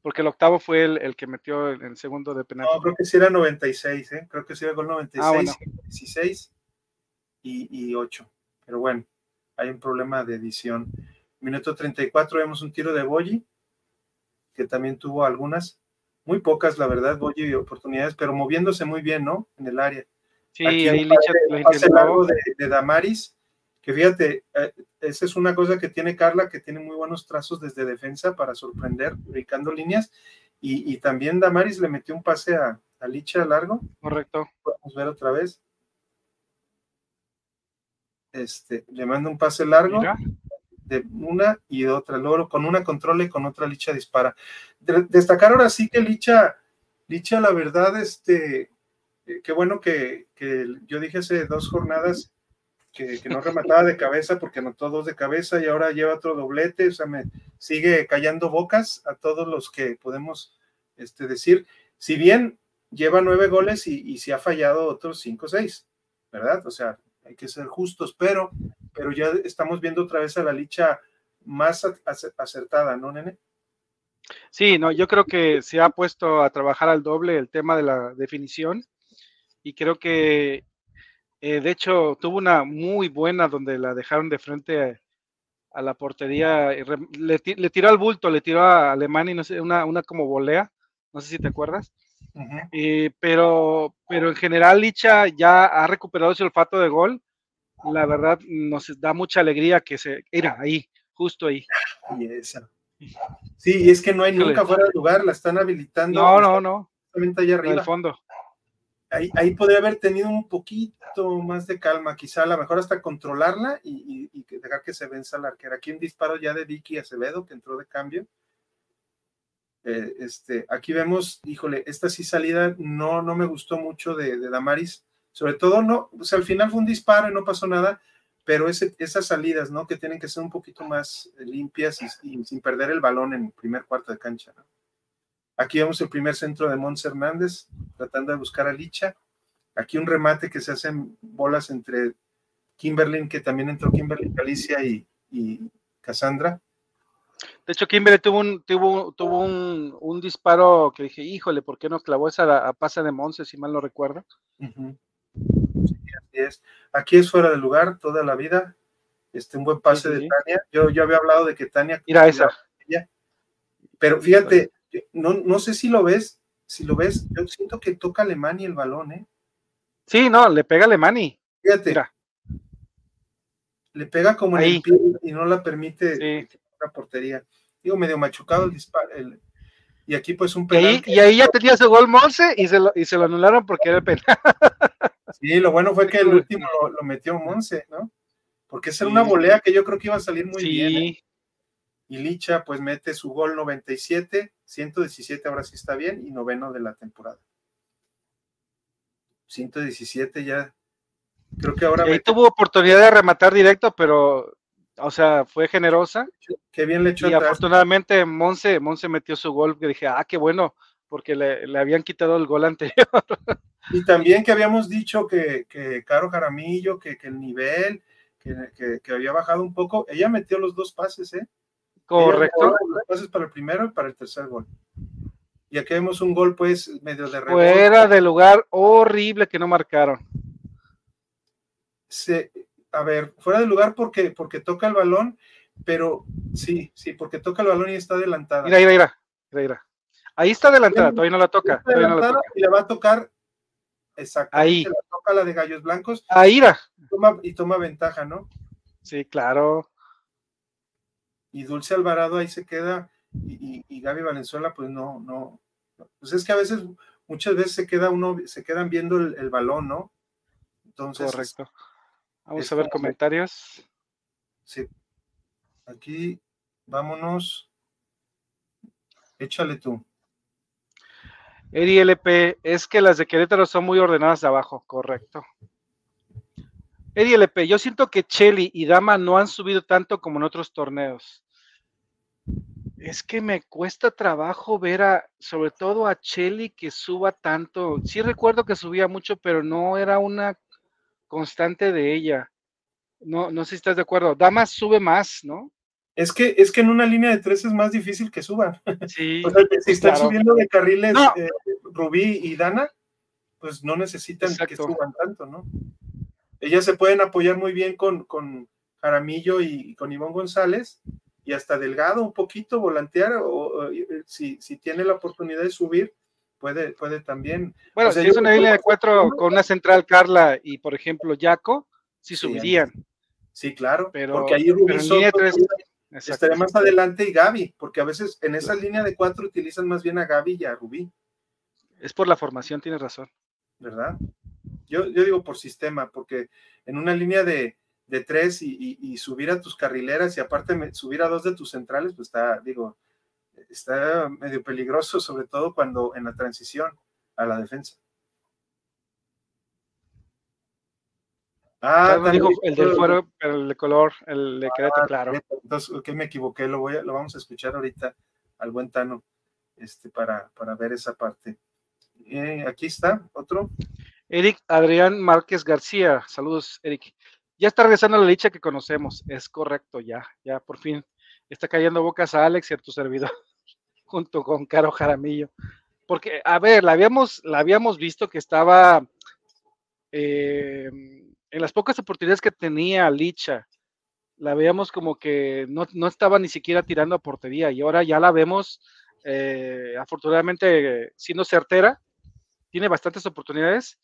porque el octavo fue el, que metió el, el, segundo de penal. No, creo que sí era 96, ¿eh? creo que sí era gol 96, 16 y, y 8. Pero bueno, hay un problema de edición. Minuto 34 vemos un tiro de Boyi, que también tuvo algunas, muy pocas, la verdad, Boyi oportunidades, pero moviéndose muy bien, ¿no? En el área. Sí, Aquí ahí Licha lo largo de, de Damaris, que fíjate, eh, esa es una cosa que tiene Carla, que tiene muy buenos trazos desde defensa para sorprender, ubicando líneas, y, también Damaris le metió un pase a, Licha largo. Correcto. Podemos ver otra vez. Este, le manda un pase largo de una y de otra, luego con una controla y con otra Licha dispara. destacar ahora sí que Licha, Licha, la verdad, este, eh, qué bueno que, que yo dije hace dos jornadas que, no remataba de cabeza porque anotó dos de cabeza y ahora lleva otro doblete, o sea, me sigue callando bocas a todos los que podemos este, decir, si bien lleva nueve goles y, y si ha fallado otros cinco o seis, ¿verdad? O sea, hay que ser justos, pero, pero ya estamos viendo otra vez a la licha más acertada, ¿no, nene? Sí, no, yo creo que se ha puesto a trabajar al doble el tema de la definición y creo que eh, de hecho, tuvo una muy buena donde la dejaron de frente a, la portería. Le, tiró al bulto, le tiró a Alemania, no sé, una, una como volea. No sé si te acuerdas. Eh, pero, pero en general, Licha ya ha recuperado su olfato de gol. La verdad, nos da mucha alegría que se. Era ahí, justo ahí. Y esa. Sí, es que no hay nunca fuera de lugar, la están habilitando. No, no, no. Allá arriba. En el fondo ahí, podría haber tenido un poquito más de calma, quizá a lo mejor hasta controlarla y, dejar que se venza la arquera. Aquí un disparo ya de Vicky Acevedo, que entró de cambio. Eh, este, aquí vemos, híjole, esta sí salida no, no me gustó mucho de, Damaris, sobre todo no, o sea, al final fue un disparo y no pasó nada, pero esas salidas, ¿no? Que tienen que ser un poquito más limpias y, sin perder el balón en el primer cuarto de cancha, ¿no? Aquí vemos el primer centro de Mons Hernández, tratando de buscar a Licha. Aquí un remate que se hacen bolas entre Kimberly, que también entró Kimberly Galicia y, y Cassandra. De hecho, Kimberly tuvo un, tuvo, tuvo un, disparo que dije, híjole, ¿por qué no clavó esa a, pasa de Monse, si mal no recuerdo? así es. Aquí es fuera de lugar toda la vida. Este, un buen pase de Tania. Yo, yo había hablado de que Tania. Mira esa. Pero fíjate, no, no sé si lo ves, si lo ves, yo siento que toca Alemani el balón, ¿eh? Sí, no, le pega Alemani. Fíjate. Le pega como en el pie y no la permite la portería. Digo, medio machucado el disparo. y aquí pues un penal. Y ahí, ya tenía su gol Monse y se, lo, y se lo anularon porque era penal. Sí, lo bueno fue que el último lo, metió Monse, ¿no? Porque esa era una volea que yo creo que iba a salir muy bien. ¿eh? Y Licha pues mete su gol 97, 117 ahora sí está bien y noveno de la temporada. 117 ya. Creo que ahora... Y tuvo oportunidad de rematar directo, pero, o sea, fue generosa. Qué bien le echó. Y afortunadamente Monse, Monse metió su gol, que dije, ah, qué bueno, porque le, habían quitado el gol anterior. Y también que habíamos dicho que, que Caro Jaramillo, que, el nivel, que, que, había bajado un poco, ella metió los dos pases, ¿eh? Correcto. Pases para el primero y para el tercer gol. Y aquí vemos un gol, pues, medio de rebote. Fuera de lugar horrible que no marcaron. Se, a ver, fuera de lugar porque, porque toca el balón, pero sí, sí, porque toca el balón y está adelantada. Mira, mira, mira, mira, Ahí está adelantada, todavía no la toca. Y la va a tocar exactamente ahí. la toca la de Gallos Blancos. Ahí va. y toma ventaja, ¿no? Sí, claro. Y Dulce Alvarado ahí se queda, y, y, Gaby Valenzuela, pues no, no. Pues es que a veces, muchas veces se queda uno, se quedan viendo el, balón, ¿no? Entonces. Correcto. Vamos a ver comentarios. Sí. Aquí, vámonos. Échale tú. Eri LP, es que las de Querétaro son muy ordenadas de abajo, correcto. Eddie LP, yo siento que Chelly y Dama no han subido tanto como en otros torneos. Es que me cuesta trabajo ver a, sobre todo a Chelly que suba tanto. Sí recuerdo que subía mucho, pero no era una constante de ella. No, no sé si estás de acuerdo. Dama sube más, ¿no? Es que, es que en una línea de tres es más difícil que suban. Sí. si están subiendo de carriles eh, Rubí y Dana, pues no necesitan que suban tanto, ¿no? ellas se pueden apoyar muy bien con, con Jaramillo y, con Ivonne González y hasta Delgado un poquito volantear o, eh, si, si, tiene la oportunidad de subir puede, puede también. Bueno, si es una línea de cuatro con una central Carla y por ejemplo Jaco, sí subirían. Sí, claro, pero, porque ahí Rubí estaría más adelante y Gaby, porque a veces en esa línea de cuatro utilizan más bien a Gaby y a Rubí. Es por la formación, tienes razón. ¿Verdad? Yo, digo por sistema, porque en una línea de, tres y, subir a tus carrileras y aparte subir a dos de tus centrales, pues está, digo, está medio peligroso, sobre todo cuando en la transición a la defensa. Ah, dijo el del fuero, el de color, el de Querétaro, ah, claro. Entonces, que me equivoqué, lo, voy a, lo vamos a escuchar ahorita al buen Tano, este, para, para ver esa parte. Eh, aquí está, otro. Eric Adrián Márquez García, saludos, Eric. Ya está regresando la licha que conocemos, es correcto, ya, ya por fin está cayendo bocas a Alex y a tu servidor, junto con Caro Jaramillo. Porque, a ver, la habíamos, la habíamos visto que estaba eh, en las pocas oportunidades que tenía Licha, la veíamos como que no, estaba ni siquiera tirando a portería y ahora ya la vemos eh, afortunadamente siendo certera, tiene bastantes oportunidades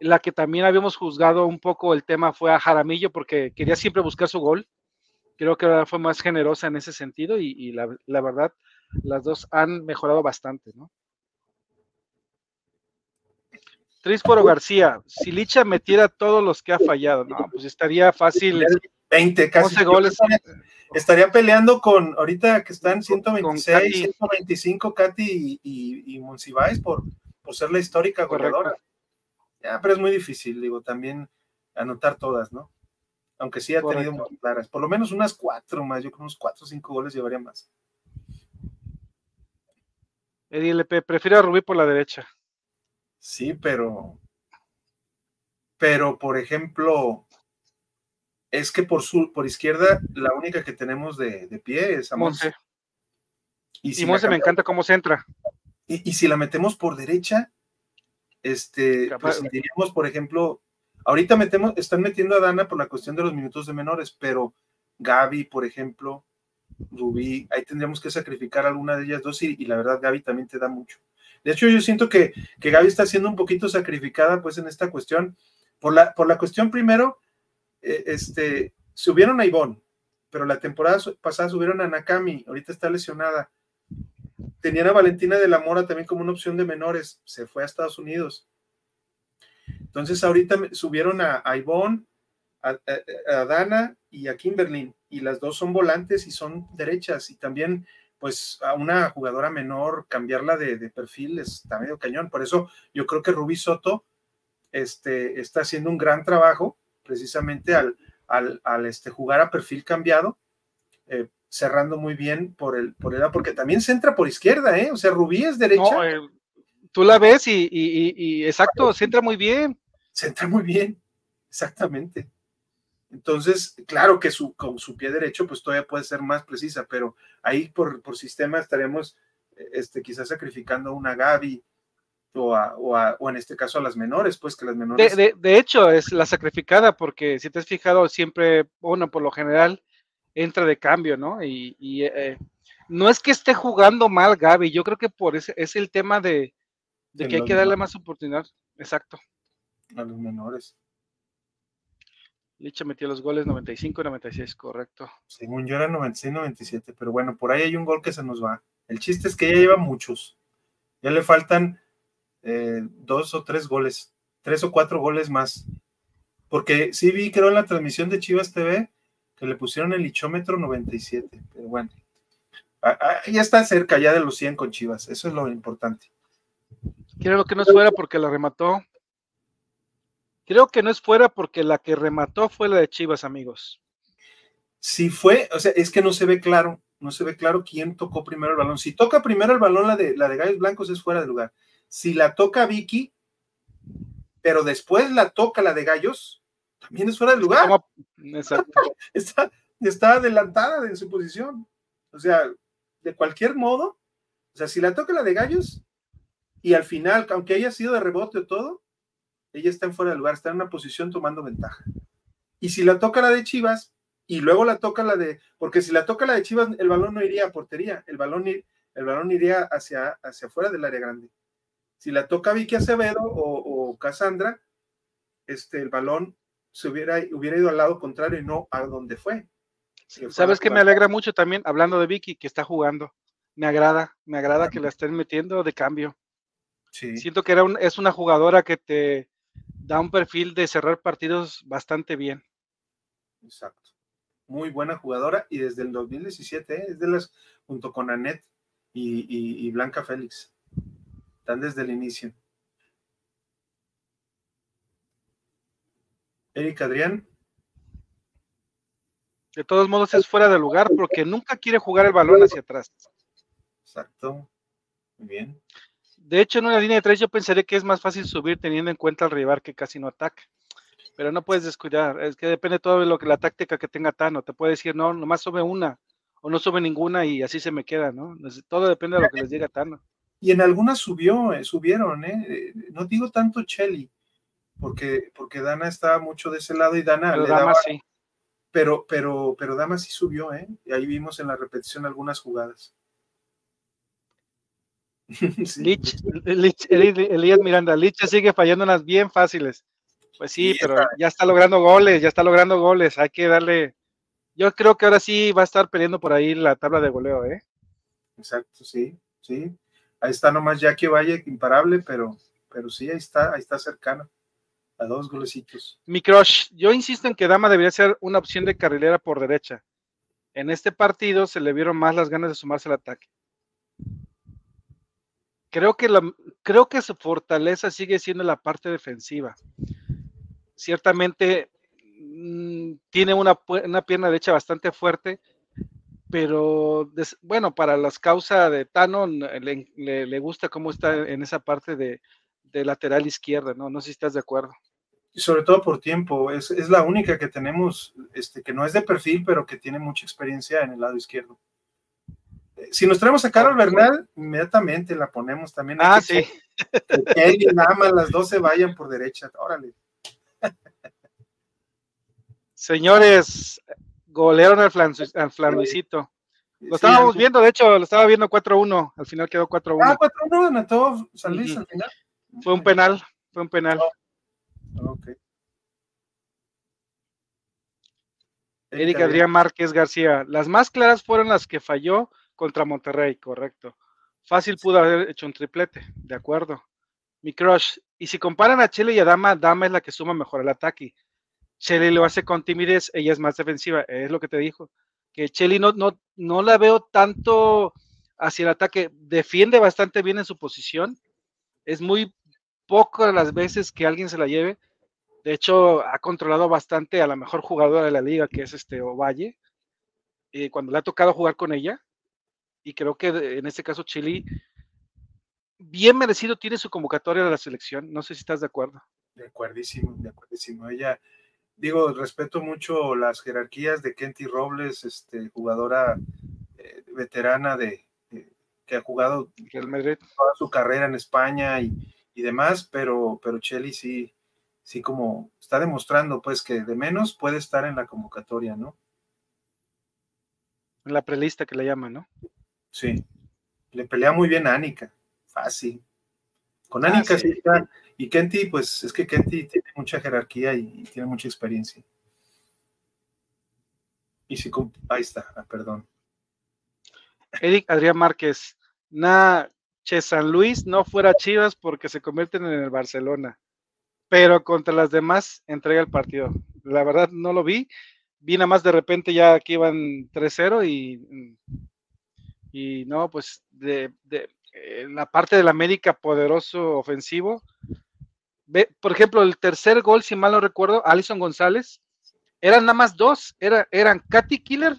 la que también habíamos juzgado un poco el tema fue a Jaramillo porque quería siempre buscar su gol. Creo que fue más generosa en ese sentido y, la, verdad, las dos han mejorado bastante, ¿no? Trísporo García, si Licha metiera todos los que ha fallado, no, pues estaría fácil. 20, casi. goles. Estaría, peleando con, ahorita que están 126, 125 Katy y, y, por, por ser la histórica goleadora. Ya, pero es muy difícil, digo, también anotar todas, ¿no? Aunque sí ha tenido muy claras. Por lo menos unas cuatro más, yo creo unos cuatro o cinco goles llevaría más. Eddie LP, prefiero a Rubí por la derecha. Sí, pero. Pero, por ejemplo, es que por sur, por izquierda, la única que tenemos de, pie es a Monse. Y, si Monse me encanta cómo se entra. Y, y, si la metemos por derecha, este, pues diríamos, por ejemplo, ahorita metemos, están metiendo a Dana por la cuestión de los minutos de menores, pero Gaby, por ejemplo, Rubí, ahí tendríamos que sacrificar alguna de ellas dos y, la verdad Gaby también te da mucho. De hecho, yo siento que, que Gaby está siendo un poquito sacrificada pues en esta cuestión. Por la, por la cuestión primero, eh, este, subieron a Ivonne, pero la temporada pasada subieron a Nakami, ahorita está lesionada. Tenían a Valentina de la Mora también como una opción de menores, se fue a Estados Unidos. Entonces ahorita subieron a, Ivonne, a, Dana y a Kimberly, y las dos son volantes y son derechas, y también pues a una jugadora menor cambiarla de, perfil está medio cañón. Por eso yo creo que Rubí Soto este, está haciendo un gran trabajo precisamente al, al, este, jugar a perfil cambiado. Eh, cerrando muy bien por el, por el porque también se entra por izquierda, ¿eh? O sea, Rubí es derecha. Eh, tú la ves y, y, exacto, se entra muy bien. Se entra muy bien, exactamente. Entonces, claro que su, con su pie derecho, pues todavía puede ser más precisa, pero ahí por, por sistema estaríamos este, quizás sacrificando a una Gaby o, a, o, a, o, en este caso a las menores, pues que las menores. De, de, hecho, es la sacrificada, porque si te has fijado, siempre, bueno, por lo general, entra de cambio, ¿no? Y, eh, no es que esté jugando mal Gaby, yo creo que por ese es el tema de, que hay que darle más oportunidad. Exacto. A los menores. Licha metió los goles 95 96, correcto. Según yo era 96-97, pero bueno, por ahí hay un gol que se nos va. El chiste es que ya lleva muchos. Ya le faltan eh, dos o tres goles, tres o cuatro goles más. Porque sí vi, creo, en la transmisión de Chivas TV que le pusieron el lichómetro 97, pero bueno. ya está cerca ya de los 100 con Chivas, eso es lo importante. Creo que no fuera porque la remató. Creo que no es fuera porque la que remató fue la de Chivas, amigos. Si fue, o sea, es que no se ve claro, no se ve claro quién tocó primero el balón. Si toca primero el balón la de, la de Gallos Blancos es fuera de lugar. Si la toca Vicky, pero después la toca la de Gallos, también es fuera de lugar. Exacto. está, está adelantada en su posición. O sea, de cualquier modo, o sea, si la toca la de Gallos y al final, aunque haya sido de rebote o todo, ella está en fuera de lugar, está en una posición tomando ventaja. Y si la toca la de Chivas y luego la toca la de, porque si la toca la de Chivas, el balón no iría a portería, el balón, el balón iría hacia, hacia afuera del área grande. Si la toca Vicky Acevedo o, o Cassandra, este, el balón se hubiera, hubiera ido al lado contrario y no a donde fue. Sabes que me alegra mucho también, hablando de Vicky, que está jugando. Me agrada, me agrada que la estén metiendo de cambio. Sí. Siento que era es una jugadora que te, da un perfil de cerrar partidos bastante bien. Exacto. Muy buena jugadora y desde el 2017 ¿eh? es de las, junto con Anet y, Blanca Félix. Están desde el inicio. Erika Adrián. De todos modos es fuera de lugar porque nunca quiere jugar el balón hacia atrás. Exacto. Muy bien. De hecho, en una línea de tres yo pensaría que es más fácil subir teniendo en cuenta al rival que casi no ataca. Pero no puedes descuidar, es que depende todo de lo que la táctica que tenga Tano. Te puede decir, no, nomás sube una, o no sube ninguna y así se me queda, ¿no? Todo depende de lo que les diga Tano. Y en algunas subió, eh, subieron, ¿eh? No digo tanto Chelly, porque, porque Dana estaba mucho de ese lado y Dana pero le daba, sí. Pero, pero, pero Dama sí subió, ¿eh? Y ahí vimos en la repetición algunas jugadas. Lich, Elías Miranda, Lich sigue fallando unas bien fáciles. Pues sí, pero ya está logrando goles, ya está logrando goles, hay que darle. Yo creo que ahora sí va a estar peleando por ahí la tabla de goleo, ¿eh? Exacto, sí, sí. Ahí está nomás Jackie Valle, imparable, pero, pero sí, ahí está, ahí está cercano. A dos golecitos. Mi crush, yo insisto en que Dama debería ser una opción de carrilera por derecha. En este partido se le vieron más las ganas de sumarse al ataque creo que, la, creo que su fortaleza sigue siendo la parte defensiva. Ciertamente mm, tiene una, pierna derecha bastante fuerte, pero bueno, para las causas de Tano le, gusta cómo está en esa parte de, lateral izquierda, ¿no? No sé si estás de acuerdo. Sobre todo por tiempo, es, es, la única que tenemos, este, que no es de perfil, pero que tiene mucha experiencia en el lado izquierdo si nos traemos a Carol Bernal, inmediatamente la ponemos también. Ah, sí. Que él y Nama, las dos se vayan por derecha. Órale. Señores, golearon al, flan, al flanuicito. Lo estábamos viendo, de hecho, lo estaba viendo 4-1. Al final quedó 4-1. Ah, 4-1 anotó San Luis al final. Fue un penal, fue un penal. Oh, ok. Erika Adrián Márquez García. Las más claras fueron las que falló contra Monterrey, correcto. Fácil pudo haber hecho un triplete, de acuerdo. Mi crush. Y si comparan a Chile y a Dama, Dama es la que suma mejor el ataque. Chile lo hace con timidez, ella es más defensiva, es lo que te dijo. Que Chile no, no, no la veo tanto hacia el ataque, defiende bastante bien en su posición. Es muy poco las veces que alguien se la lleve. De hecho, ha controlado bastante a la mejor jugadora de la liga, que es este Ovalle. Y cuando le ha tocado jugar con ella, y creo que en este caso Chile bien merecido tiene su convocatoria de la selección. No sé si estás de acuerdo. De acuerdísimo, de acuerdísimo. Ella, digo, respeto mucho las jerarquías de Kenty Robles, este, jugadora eh, veterana de, que ha jugado toda su carrera en España y, demás, pero, pero Cheli sí, sí como está demostrando pues que de menos puede estar en la convocatoria, ¿no? En la prelista que le llaman, ¿no? Sí. Le pelea muy bien a Anika. Fácil. Con Anika sí. está. Y Kenty, pues es que Kenty tiene mucha jerarquía y, tiene mucha experiencia. Y si, ahí está, ah, perdón. Eric Adrián Márquez, na, Che San Luis no fuera Chivas porque se convierten en el Barcelona, pero contra las demás entrega el partido. La verdad no lo vi, vi nada más de repente ya que iban 3-0 y, y no, pues de, de, eh, la parte del América poderoso ofensivo. Ve, por ejemplo, el tercer gol, si mal no recuerdo, Alison González, eran nada más dos, era, eran Katy Killer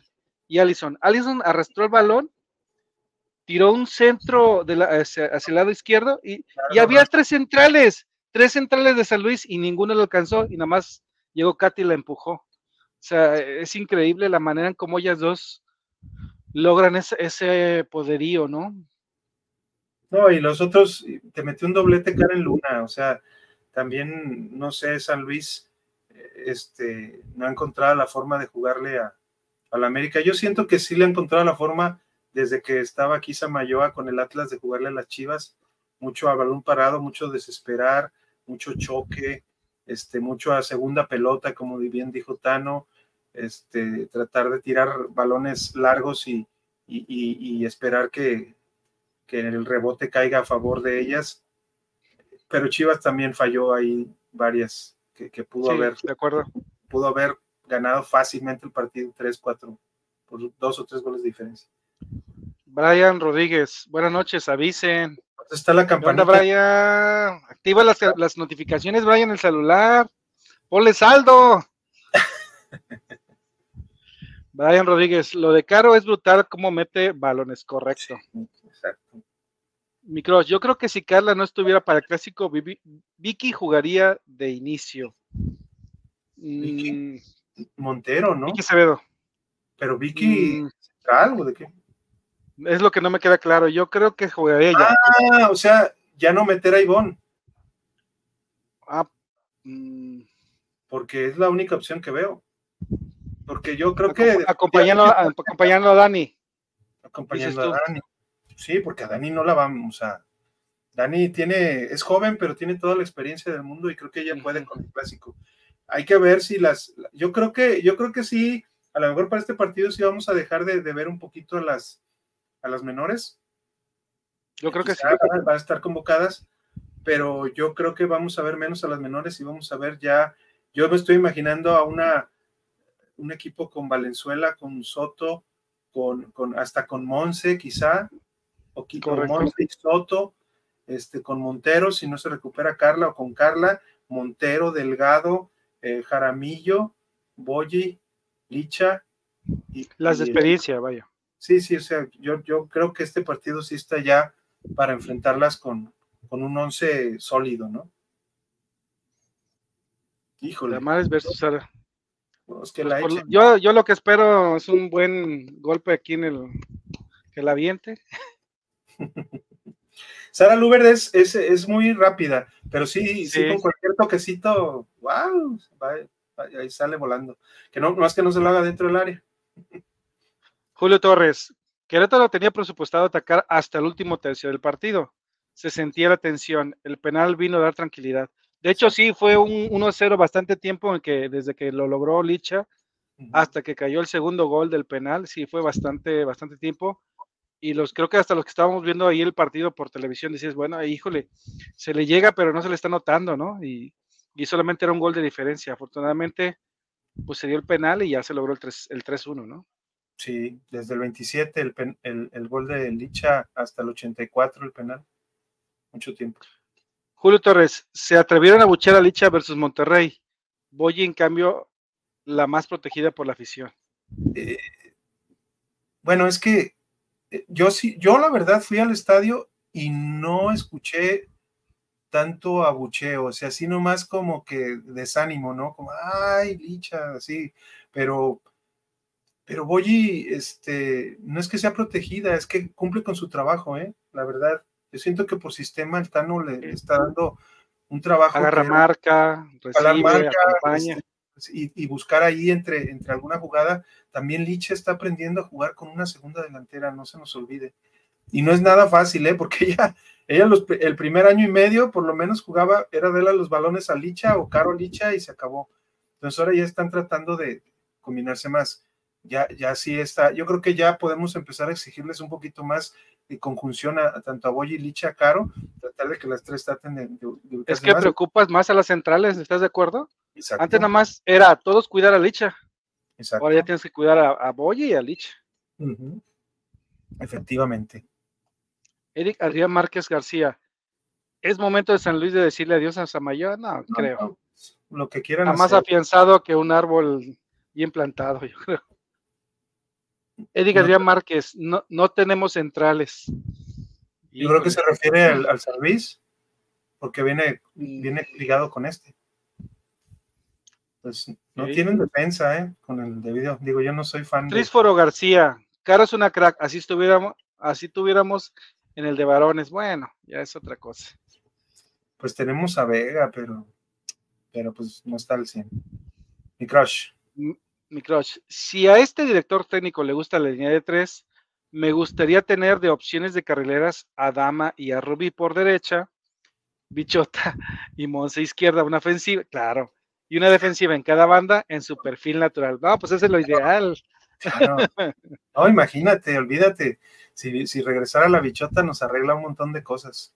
y Alison. Alison arrastró el balón, tiró un centro de la, hacia, hacia, el lado izquierdo y, claro, y había no. tres centrales, tres centrales de San Luis y ninguno lo alcanzó y nada más llegó Katy y la empujó. O sea, es increíble la manera en cómo ellas dos logran ese, ese poderío, ¿no? No, y los otros, te metió un doblete cara en Luna, o sea, también, no sé, San Luis este, no ha encontrado la forma de jugarle a, a la América. Yo siento que sí le ha encontrado la forma desde que estaba aquí Samayoa con el Atlas de jugarle a las Chivas, mucho a balón parado, mucho desesperar, mucho choque, este, mucho a segunda pelota, como bien dijo Tano, este, tratar de tirar balones largos y, y, y, y esperar que, que el rebote caiga a favor de ellas. Pero Chivas también falló ahí varias que, que pudo sí, haber. De acuerdo. Pudo haber ganado fácilmente el partido 3-4 por dos o tres goles de diferencia. Brian Rodríguez, buenas noches, avisen. Está la campanita. Brian? Activa las, las notificaciones, Brian, el celular. Ponle saldo. Brian Rodríguez, lo de Caro es brutal cómo mete balones, correcto. Sí, exacto. Micros, yo creo que si Carla no estuviera para el clásico, Vicky jugaría de inicio. Vicky mm. Montero, ¿no? Vicky Acevedo. Pero Vicky, mm. ¿algo de qué? Es lo que no me queda claro. Yo creo que jugaría ella. Ah, o sea, ya no meter a Ivonne. Ah. Mm. Porque es la única opción que veo. Porque yo creo que. Acompañando, a, acompañando a Dani. Acompañando a Dani. Sí, porque a Dani no la vamos a. Dani tiene, es joven, pero tiene toda la experiencia del mundo y creo que ella puede con el clásico. Hay que ver si las. Yo creo que, yo creo que sí, a lo mejor para este partido sí vamos a dejar de, de ver un poquito a las, a las menores. Yo creo que sí. Van a estar convocadas, pero yo creo que vamos a ver menos a las menores y vamos a ver ya. Yo me estoy imaginando a una un equipo con Valenzuela, con Soto, con, con hasta con Monse quizá, o con Monse y Soto, este, con Montero, si no se recupera Carla, o con Carla, Montero, Delgado, eh, Jaramillo, Boyi, Licha. Y, Las de experiencia, vaya. Sí, sí, o sea, yo, yo creo que este partido sí está ya para enfrentarlas con, con un once sólido, ¿no? Híjole. Damares versus Sara. Pues que la pues yo, yo lo que espero es un buen golpe aquí en el que la aviente. Sara Luber es, es, es, muy rápida, pero sí, sí, sí, con cualquier toquecito, wow, va, va, ahí sale volando. Que no, no es que no se lo haga dentro del área. Julio Torres, Querétaro tenía presupuestado atacar hasta el último tercio del partido. Se sentía la tensión, el penal vino a dar tranquilidad. De hecho, sí, fue un 1-0 bastante tiempo en que desde que lo logró Licha hasta que cayó el segundo gol del penal, sí fue bastante, bastante tiempo. Y los creo que hasta los que estábamos viendo ahí el partido por televisión decías, bueno, híjole, se le llega, pero no se le está notando, ¿no? Y, y solamente era un gol de diferencia. Afortunadamente, pues se dio el penal y ya se logró el 3-1, el 3 ¿no? Sí, desde el 27 el, pen, el, el gol de Licha hasta el 84 el penal. Mucho tiempo. Julio Torres, se atrevieron a buchar a Licha versus Monterrey. Boyi, en cambio, la más protegida por la afición. Eh, bueno, es que yo sí, yo la verdad fui al estadio y no escuché tanto abucheo, o sea, así nomás como que desánimo, ¿no? Como, ay, Licha, así, pero, pero Boyi, este, no es que sea protegida, es que cumple con su trabajo, ¿eh? La verdad. Yo siento que por sistema el Tano le, le está dando un trabajo. Agarra que, marca, recibe, marca, acompaña. Este, y, y, buscar ahí entre, entre alguna jugada. También Liche está aprendiendo a jugar con una segunda delantera, no se nos olvide. Y no es nada fácil, ¿eh? Porque ella, ella el primer año y medio por lo menos jugaba, era de los balones a Licha o Caro Licha y se acabó. Entonces ahora ya están tratando de combinarse más. Ya, ya sí está, yo creo que ya podemos empezar a exigirles un poquito más de conjunción a, tanto a Boy y Licha, a Caro, tratar de que las tres traten de, Es que preocupas más a las centrales, ¿estás de acuerdo? Antes nada más era todos cuidar a Licha. Ahora ya tienes que cuidar a, a y a Licha. Efectivamente. Eric Adrián Márquez García. ¿Es momento de San Luis de decirle adiós a Samayoa? No, creo. lo que quieran. Está más afianzado que un árbol bien plantado, yo creo. Eric Adrián Márquez, no, no tenemos centrales. Yo creo que se refiere al, al porque viene, mm. viene ligado con este. Pues no tienen defensa, ¿eh? Con el de video. Digo, yo no soy fan. Trísforo García, Caro es una crack, así estuviéramos, así tuviéramos en el de varones. Bueno, ya es otra cosa. Pues tenemos a Vega, pero, pero pues no está al 100. Mi crush. Mi crush. Si a este director técnico le gusta la línea de tres, me gustaría tener de opciones de carrileras a Dama y a Ruby por derecha, Bichota y Monse izquierda, una ofensiva, claro, y una defensiva en cada banda en su perfil natural. No, pues eso es lo ideal. No, imagínate, olvídate. Si, si regresara la bichota nos arregla un montón de cosas.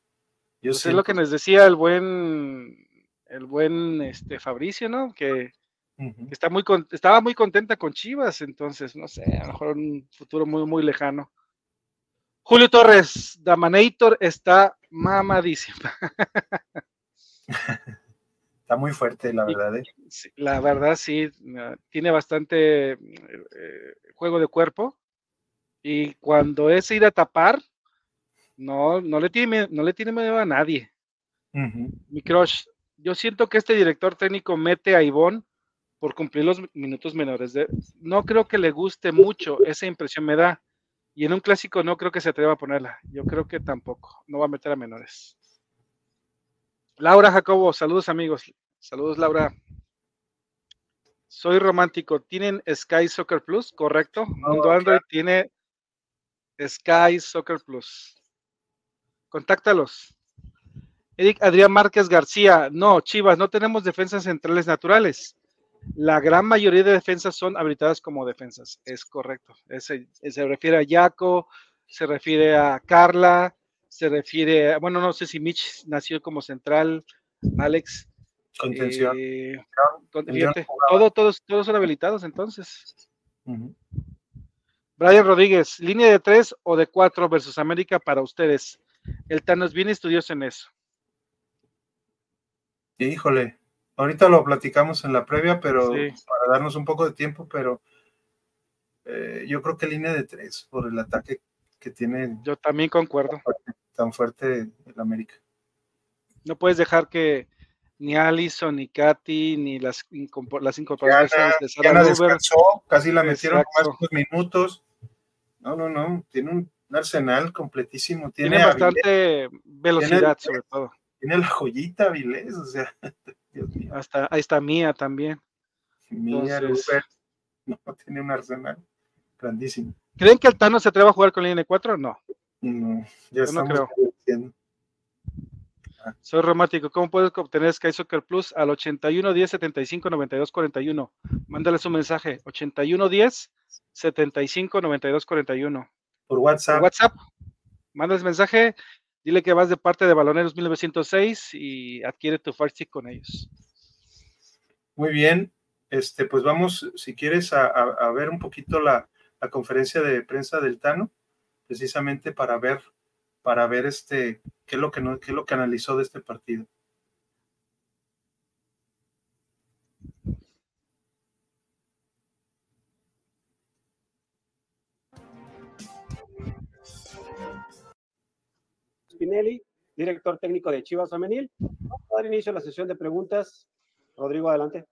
Yo pues es lo que nos decía el buen, el buen este Fabricio, ¿no? Que, está muy estaba muy contenta con Chivas, entonces, no sé, a lo mejor un futuro muy, muy lejano. Julio Torres, Damanator está mamadísima. Está muy fuerte, la verdad. ¿eh? La verdad, sí. Tiene bastante eh, juego de cuerpo. Y cuando es ir a tapar, no, no, le, tiene, no le tiene miedo a nadie. Mi crush, yo siento que este director técnico mete a Ivonne por cumplir los minutos menores. no creo que le guste mucho, esa impresión me da. Y en un clásico no creo que se atreva a ponerla. Yo creo que tampoco. No va a meter a menores. Laura Jacobo, saludos amigos. Saludos Laura. Soy romántico. ¿Tienen Sky Soccer Plus? Correcto. Mundo Android tiene Sky Soccer Plus. Contáctalos. Eric Adrián Márquez García. No, Chivas, no tenemos defensas centrales naturales. La gran mayoría de defensas son habilitadas como defensas. Es correcto. se refiere a Yaco, se refiere a Carla, se refiere, bueno, no sé si Mitch nació como central, Alex. Contención. Eh, todo, todos, todos son habilitados entonces. Brian Rodríguez, línea de tres o de cuatro versus América para ustedes. El Tano es bien estudioso en eso. Híjole, ahorita lo platicamos en la previa, pero para darnos un poco de tiempo, pero eh, yo creo que línea de tres por el ataque que tiene. Yo también concuerdo tan fuerte el América. No puedes dejar que ni Allison, ni Katy, ni las, las incorporaciones de Sara descansó, casi la metieron más unos minutos. No, no, no, tiene un arsenal completísimo. Tiene, bastante velocidad, sobre todo. Tiene la joyita Vilés, o sea. Hasta, ahí está Mía también. Mía, no, tiene un arsenal grandísimo. ¿Creen que Altano se atreva a jugar con la N4? No. No, ya no creo. Ah. Soy romántico. ¿Cómo puedes obtener Sky Soccer Plus al 81 10 75 92 41? Mándale su mensaje. 81 10 75 92 41. Por WhatsApp. Por WhatsApp. Mándales mensaje. Dile que vas de parte de Baloneros 1906 y adquiere tu Fire con ellos. Muy bien. Este, pues vamos, si quieres, a, ver un poquito la, la conferencia de prensa del Tano precisamente para ver, para ver este, qué es lo que no, qué es lo que analizó de este partido. Spinelli, director técnico de Chivas Femenil. Vamos a dar inicio a la sesión de preguntas. Rodrigo, adelante.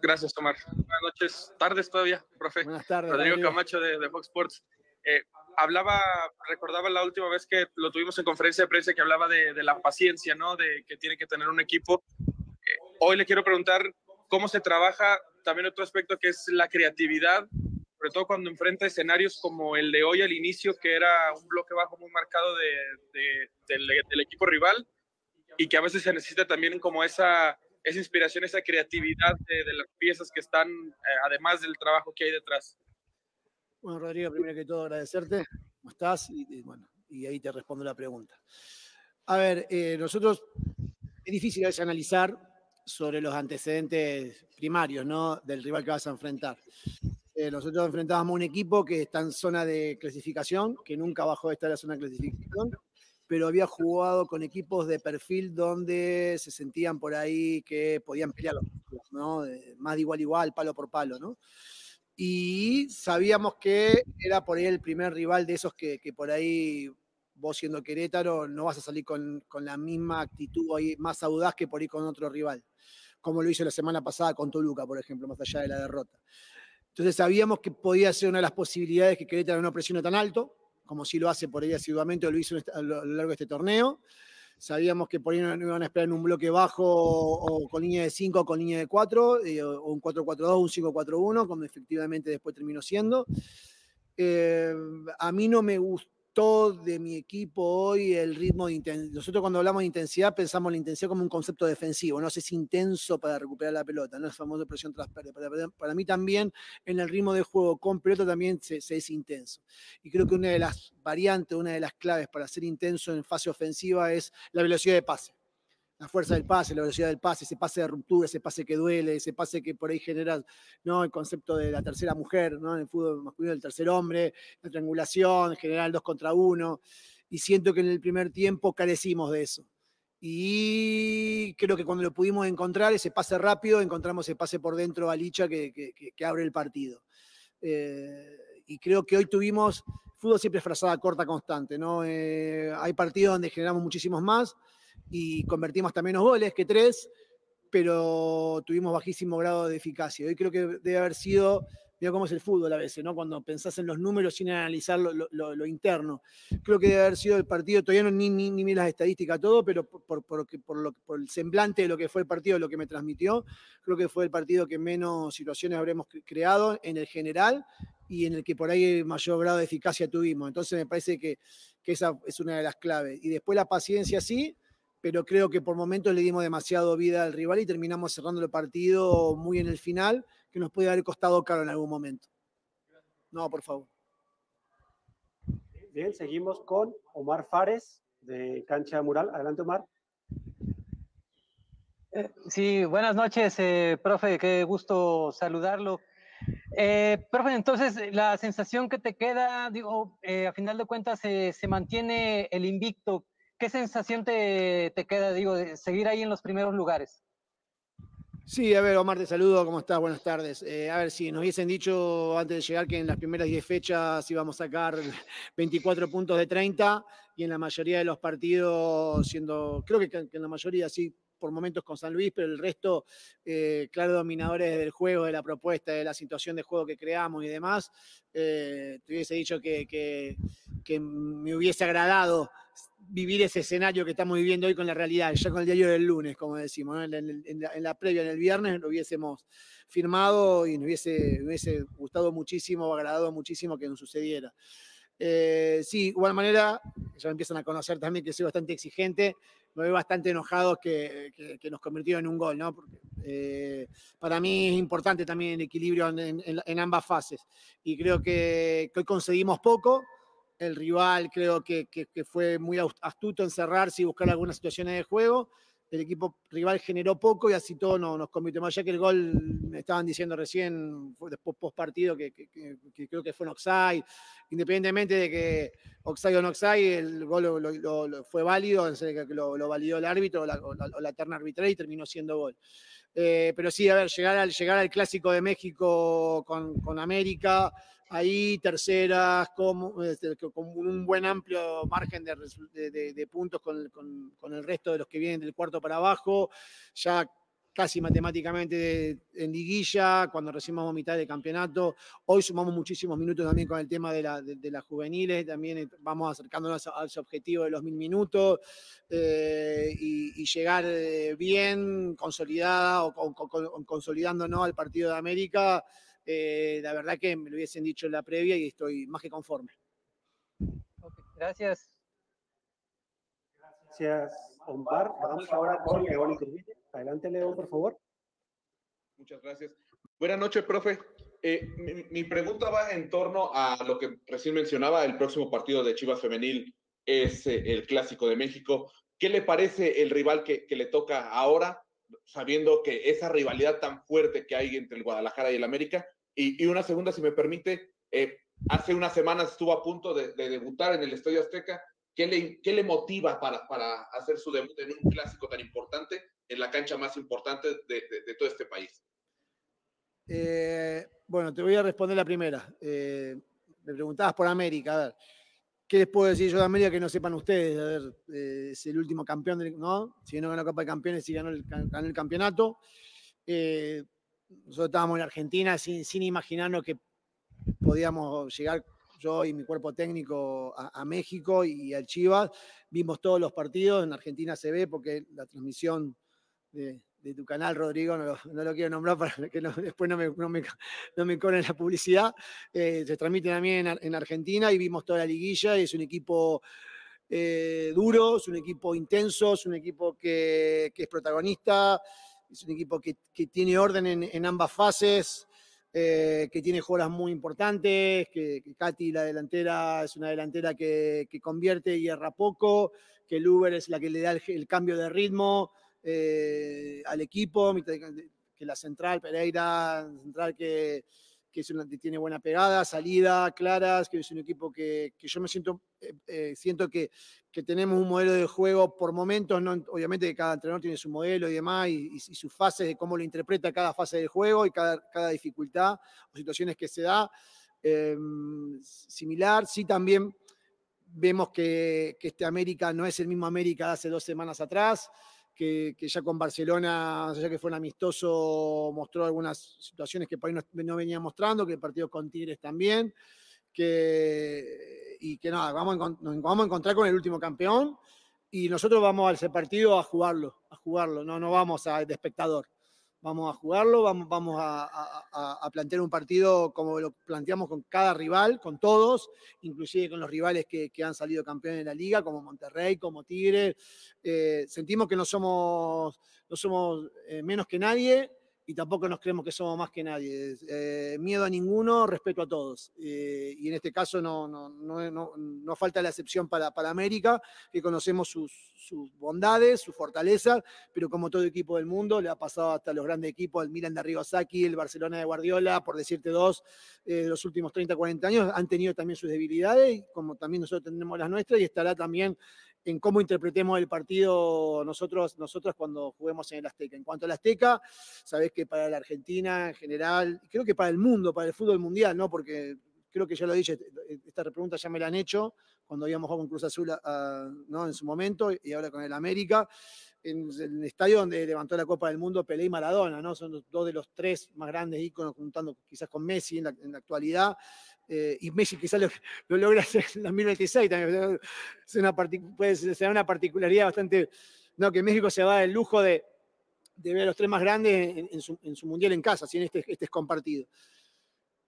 Gracias, Tomar. Buenas noches, tardes todavía, profe. Buenas tardes. Rodrigo Camacho de, Fox Sports. Eh, hablaba, recordaba la última vez que lo tuvimos en conferencia de prensa que hablaba de, la paciencia, ¿no? De que tiene que tener un equipo. Eh, hoy le quiero preguntar cómo se trabaja también otro aspecto que es la creatividad sobre todo cuando enfrenta escenarios como el de hoy al inicio, que era un bloque bajo muy marcado de, del, equipo rival y que a veces se necesita también como esa, esa inspiración, esa creatividad de, las piezas que están, eh, además del trabajo que hay detrás. Bueno, Rodrigo, primero que todo agradecerte, ¿cómo estás? Y, bueno, y ahí te respondo la pregunta. A ver, eh, nosotros, es difícil a veces analizar sobre los antecedentes primarios ¿no? del rival que vas a enfrentar. Eh, nosotros enfrentábamos un equipo que está en zona de clasificación, que nunca bajó de estar en la zona de clasificación, pero había jugado con equipos de perfil donde se sentían por ahí que podían pelear, ¿no? más de igual a igual, palo por palo, ¿no? Y sabíamos que era por ahí el primer rival de esos que, que por ahí vos siendo Querétaro no vas a salir con, con, la misma actitud ahí, más audaz que por ahí con otro rival, como lo hizo la semana pasada con Toluca, por ejemplo, más allá de la derrota. Entonces sabíamos que podía ser una de las posibilidades que Querétaro no presione tan alto, como si lo hace por ahí asiduamente o lo hizo a lo largo de este torneo. Sabíamos que por ahí no iban a esperar en un bloque bajo o con línea de 5 o con línea de 4, eh, o un 4-4-2, un 5-4-1, como efectivamente después terminó siendo. Eh, a mí no me gustó todo de mi equipo hoy el ritmo de intensidad. Nosotros cuando hablamos de intensidad pensamos la intensidad como un concepto defensivo, no es intenso para recuperar la pelota, no es famoso presión tras Para, para, mí también en el ritmo de juego con pelota también se, se, es intenso. Y creo que una de las variantes, una de las claves para ser intenso en fase ofensiva es la velocidad de pase la fuerza del pase, la velocidad del pase, ese pase de ruptura, ese pase que duele, ese pase que por ahí genera ¿no? el concepto de la tercera mujer, ¿no? en el fútbol masculino del tercer hombre, la triangulación, en general dos contra uno, y siento que en el primer tiempo carecimos de eso. Y creo que cuando lo pudimos encontrar, ese pase rápido, encontramos ese pase por dentro a Licha que, que, abre el partido. Eh, y creo que hoy tuvimos, fútbol siempre es frazada corta constante, ¿no? Eh, hay partidos donde generamos muchísimos más, y convertimos hasta menos goles que tres, pero tuvimos bajísimo grado de eficacia. Hoy creo que debe haber sido, mira cómo es el fútbol a veces, ¿no? Cuando pensás en los números sin analizar lo, interno. Creo que debe haber sido el partido, todavía no ni, ni, ni las estadísticas, todo, pero por, por, por, lo, por el semblante de lo que fue el partido, lo que me transmitió, creo que fue el partido que menos situaciones habremos creado en el general y en el que por ahí mayor grado de eficacia tuvimos. Entonces me parece que, que esa es una de las claves. Y después la paciencia sí, pero creo que por momentos le dimos demasiado vida al rival y terminamos cerrando el partido muy en el final, que nos puede haber costado caro en algún momento. No, por favor. Bien, seguimos con Omar Fares de Cancha Mural. Adelante, Omar. Eh, sí, buenas noches, eh, profe, qué gusto saludarlo. Eh, profe, entonces la sensación que te queda, digo, a final de cuentas se mantiene el invicto ¿Qué sensación te, queda, digo, de seguir ahí en los primeros lugares? Sí, a ver, Omar, te saludo, ¿cómo estás? Buenas tardes. Eh, a ver, si nos hubiesen dicho antes de llegar que en las primeras 10 fechas íbamos a sacar 24 puntos de 30 y en la mayoría de los partidos, siendo, creo que, en la mayoría sí, por momentos con San Luis, pero el resto, eh, claro, dominadores del juego, de la propuesta, de la situación de juego que creamos y demás, eh, te hubiese dicho que, que me hubiese agradado vivir ese escenario que estamos viviendo hoy con la realidad, ya con el diario del lunes, como decimos, en, la, previa, en el viernes, lo hubiésemos firmado y nos hubiese, hubiese gustado muchísimo, agradado muchísimo que nos sucediera. Eh, sí, igual manera, ya me empiezan a conocer también que soy bastante exigente, me veo bastante enojado que, nos convirtieron en un gol, ¿no? Porque eh, para mí es importante también el equilibrio en, ambas fases y creo que, que hoy conseguimos poco, el rival creo que, fue muy astuto en cerrarse y buscar algunas situaciones de juego. El equipo rival generó poco y así todo nos, nos convirtió más. Ya que el gol, me estaban diciendo recién, después post partido, que, creo que fue un offside. Independientemente de que offside o no el gol lo, fue válido, lo, lo validó el árbitro o la, terna arbitral y terminó siendo gol. Eh, pero sí, a ver, llegar al, llegar al clásico de México con América, ahí terceras, este, con, un buen amplio margen de, puntos con, el resto de los que vienen del cuarto para abajo, ya casi matemáticamente en liguilla, cuando recibimos mitad de campeonato. Hoy sumamos muchísimos minutos también con el tema de, la, las juveniles, también vamos acercándonos a, ese objetivo de los mil minutos eh, y, llegar eh, bien, consolidada o consolidándonos al partido de América eh, la verdad que me lo hubiesen dicho en la previa y estoy más que conforme. gracias. Gracias, Omar. Vamos ahora con León Adelante, León, por favor. Muchas gracias. Buenas noches, profe. Eh, mi, pregunta va en torno a lo que recién mencionaba, el próximo partido de Chivas Femenil es eh, el Clásico de México. ¿Qué le parece el rival que, le toca ahora, sabiendo que esa rivalidad tan fuerte que hay entre el Guadalajara y el América? Y, una segunda, si me permite, eh, hace unas semanas estuvo a punto de, debutar en el Estadio Azteca. ¿Qué le, qué le motiva para, para, hacer su debut en un clásico tan importante, en la cancha más importante de todo este país? Eh, bueno, te voy a responder la primera. Eh, me preguntabas por América, a ver. ¿Qué les puedo decir yo de América que no sepan ustedes? A eh, es el último campeón, ¿no? Si no ganó Copa de Campeones, si ganó el, el campeonato. nosotros estábamos en Argentina sin, sin imaginarnos que podíamos llegar yo y mi cuerpo técnico a, México y al Chivas. Vimos todos los partidos, en Argentina se ve porque la transmisión de, de tu canal, Rodrigo, no lo, quiero nombrar para que después no me, no me, no me corren la publicidad, eh, se transmite también en, Argentina y vimos toda la liguilla y es un equipo eh, duro, es un equipo intenso, es un equipo que, es protagonista, es un equipo que, tiene orden en, ambas fases. Eh, que tiene jugadas muy importantes, que, Katy, la delantera, es una delantera que, convierte y erra poco, que el Uber es la que le da el cambio de ritmo, eh, al equipo, que la central, Pereira, central que, que, tiene buena pegada, salida, claras, que es un equipo que, yo me siento, eh, eh, siento que, que, tenemos un modelo de juego por momentos, ¿no? obviamente cada entrenador tiene su modelo y demás, y, sus fases de cómo lo interpreta cada fase del juego y cada, cada dificultad o situaciones que se da. Em, similar, sí también vemos que, que este América no es el mismo América de hace dos semanas atrás que, ya con Barcelona, ya que fue un amistoso, mostró algunas situaciones que por ahí no, venía mostrando, que el partido con Tigres también, que, y que nada, vamos nos vamos a encontrar con el último campeón y nosotros vamos a ese partido a jugarlo, a jugarlo, no, no vamos a, de espectador vamos a jugarlo, vamos, a, plantear un partido como lo planteamos con cada rival, con todos, inclusive con los rivales que, han salido campeones de la liga, como Monterrey, como Tigre. Eh, sentimos que no somos, no somos eh, menos que nadie, y tampoco nos creemos que somos más que nadie. Eh, miedo a ninguno, respeto a todos. Eh, y en este caso no, no, no, no, falta la excepción para, para América, que conocemos sus, sus, bondades, sus fortalezas, pero como todo equipo del mundo, le ha pasado hasta los grandes equipos, el Milan de Saki, el Barcelona de Guardiola, por decirte dos, eh, los últimos 30, 40 años, han tenido también sus debilidades, como también nosotros tenemos las nuestras, y estará también en cómo interpretemos el partido nosotros, nosotros cuando juguemos en el Azteca. En cuanto al Azteca, sabés que para la Argentina en general, creo que para el mundo, para el fútbol mundial, ¿no? Porque creo que ya lo dije, esta pregunta ya me la han hecho cuando habíamos jugado con Cruz Azul ¿no? en su momento y ahora con el América, en el estadio donde levantó la Copa del Mundo Pelé y Maradona, ¿no? son dos de los tres más grandes íconos, juntando quizás con Messi en la actualidad. Eh, y Messi quizás lo, logra hacer en 2026 también. Es una puede una particularidad bastante, no, que México se va del lujo de, de ver a los tres más grandes en, su, mundial en casa, si en este, este es compartido.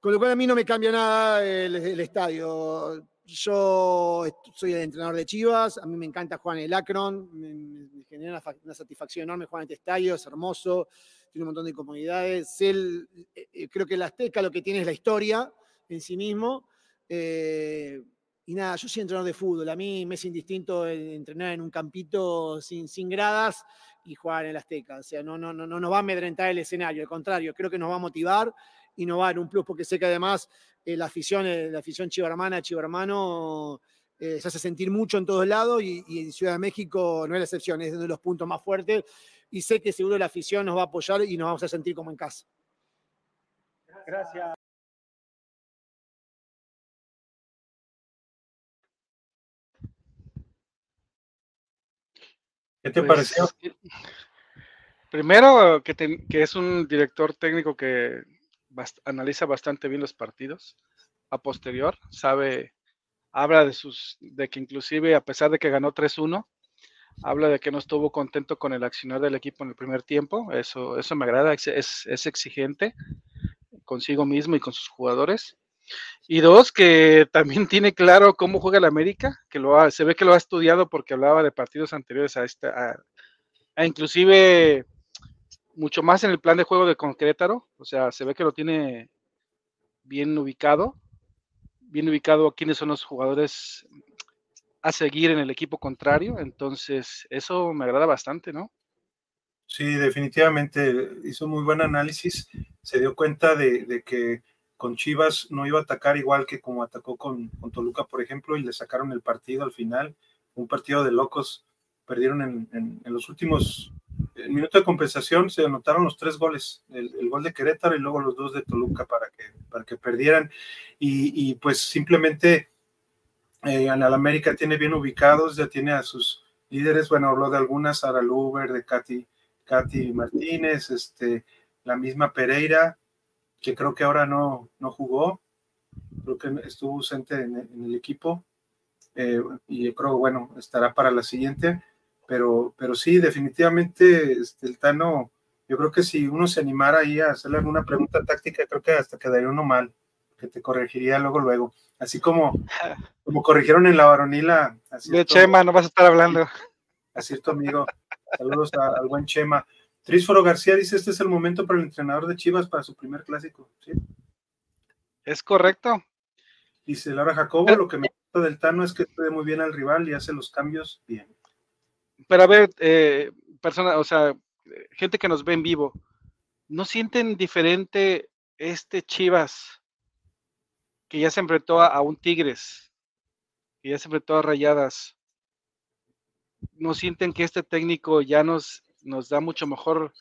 Con lo cual a mí no me cambia nada el, estadio. Yo soy el entrenador de Chivas, a mí me encanta jugar en el Akron, me, genera una, satisfacción enorme jugar en este estadio, es hermoso, tiene un montón de comodidades. Eh, eh, creo que el Azteca lo que tiene es la historia, en sí mismo. Eh, y nada, yo soy entrenador de fútbol. A mí me es indistinto entrenar en un campito sin, sin gradas y jugar en el Azteca. O sea, no, no, no, no nos va a amedrentar el escenario. Al contrario, creo que nos va a motivar dar un plus porque sé que además eh, la afición, eh, la afición chivarmana, chivarmano, se hace sentir mucho en todos lados y, y, en Ciudad de México no es la excepción, es uno de los puntos más fuertes y sé que seguro la afición nos va a apoyar y nos vamos a sentir como en casa. Gracias. ¿Qué te pues, pareció? Primero, que, que, es un director técnico que analiza bastante bien los partidos. A posterior, sabe, habla de sus, de que inclusive a pesar de que ganó 3-1, habla de que no estuvo contento con el accionar del equipo en el primer tiempo. Eso, eso me agrada, es, es exigente. consigo mismo y con sus jugadores. Y dos, que también tiene claro cómo juega el América, que lo se ve que lo ha estudiado porque hablaba de partidos anteriores a esta, a, inclusive mucho más en el plan de juego de Concrétaro, o sea, se ve que lo tiene bien ubicado, bien ubicado quiénes son los jugadores a seguir en el equipo contrario, entonces eso me agrada bastante, ¿no? Sí, definitivamente hizo muy buen análisis, se dio cuenta de que con Chivas no iba a atacar igual que como atacó con, Toluca, por ejemplo, y le sacaron el partido al final. Un partido de locos. Perdieron en, los últimos minutos de compensación, se anotaron los tres goles, el, gol de Querétaro y luego los dos de Toluca para que, para que perdieran. Y, pues simplemente eh, América tiene bien ubicados, ya tiene a sus líderes, bueno, habló de algunas, Sara Luber, de Katy, Katy Martínez, este, la misma Pereira, que creo que ahora no, no jugó, creo que estuvo ausente en, el equipo eh, y creo, bueno, estará para la siguiente, pero, pero sí, definitivamente este, el Tano, yo creo que si uno se animara ahí a hacerle alguna pregunta táctica, creo que hasta quedaría uno mal, que te corregiría luego, luego, así como, como corrigieron en la varonila. De Chema, no vas a estar hablando. A cierto amigo, saludos al buen Chema. Trísforo García dice, este es el momento para el entrenador de Chivas para su primer clásico. ¿sí? Es correcto. Dice Laura Jacobo, lo que me gusta del Tano es que puede muy bien al rival y hace los cambios bien. Pero a ver, eh, personas, o sea, gente que nos ve en vivo, ¿no sienten diferente este Chivas que ya se enfrentó a, a un Tigres, que ya se enfrentó a Rayadas? ¿No sienten que este técnico ya nos nos da mucho mejor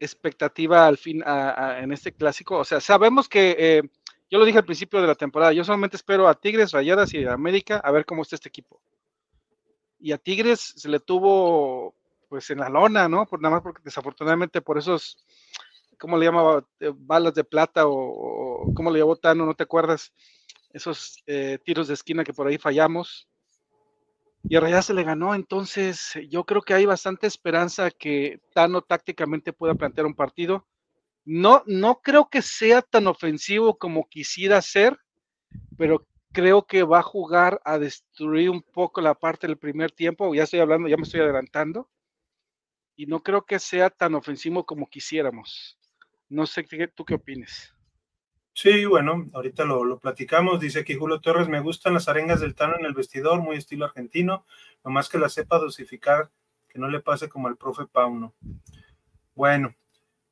expectativa al fin en este clásico. O sea, sabemos que eh, yo lo dije al principio de la temporada, yo solamente espero a Tigres, Rayadas y a América a ver cómo está este equipo. Y a Tigres se le tuvo pues en la lona, ¿no? Por nada más porque desafortunadamente por esos, ¿cómo le llamaba? Eh, balas de plata o, ¿cómo le llamó Tano? ¿No te acuerdas? Esos eh, tiros de esquina que por ahí fallamos y a Rayadas se le ganó, entonces yo creo que hay bastante esperanza que Tano tácticamente pueda plantear un partido. No, no creo que sea tan ofensivo como quisiera ser, pero creo que va a jugar a destruir un poco la parte del primer tiempo. Ya estoy hablando, ya me estoy adelantando. Y no creo que sea tan ofensivo como quisiéramos. No sé tú qué opines. Sí, bueno, ahorita lo, platicamos. Dice aquí Julio Torres, me gustan las arengas del Tano en el vestidor, muy estilo argentino, nomás que la sepa dosificar, que no le pase como al profe Pauno. Bueno,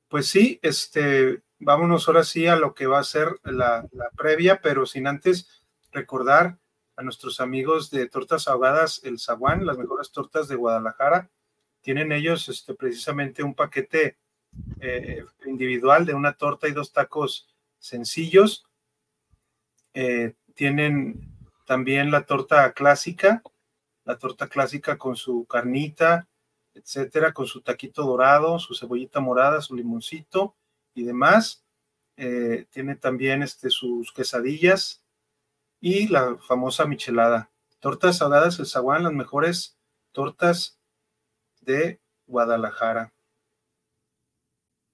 pues sí, este, vámonos ahora sí a lo que va a ser la, previa, pero sin antes recordar a nuestros amigos de Tortas Ahogadas El Zaguán, las mejores tortas de Guadalajara. Tienen ellos este, precisamente un paquete eh, individual de una torta y dos tacos sencillos. Eh, tienen también la torta clásica, la torta clásica con su carnita, etcétera, con su taquito dorado, su cebollita morada, su limoncito y demás. Eh, tiene también este, sus quesadillas y la famosa michelada. Tortas saladas el zaguán, las mejores tortas de Guadalajara.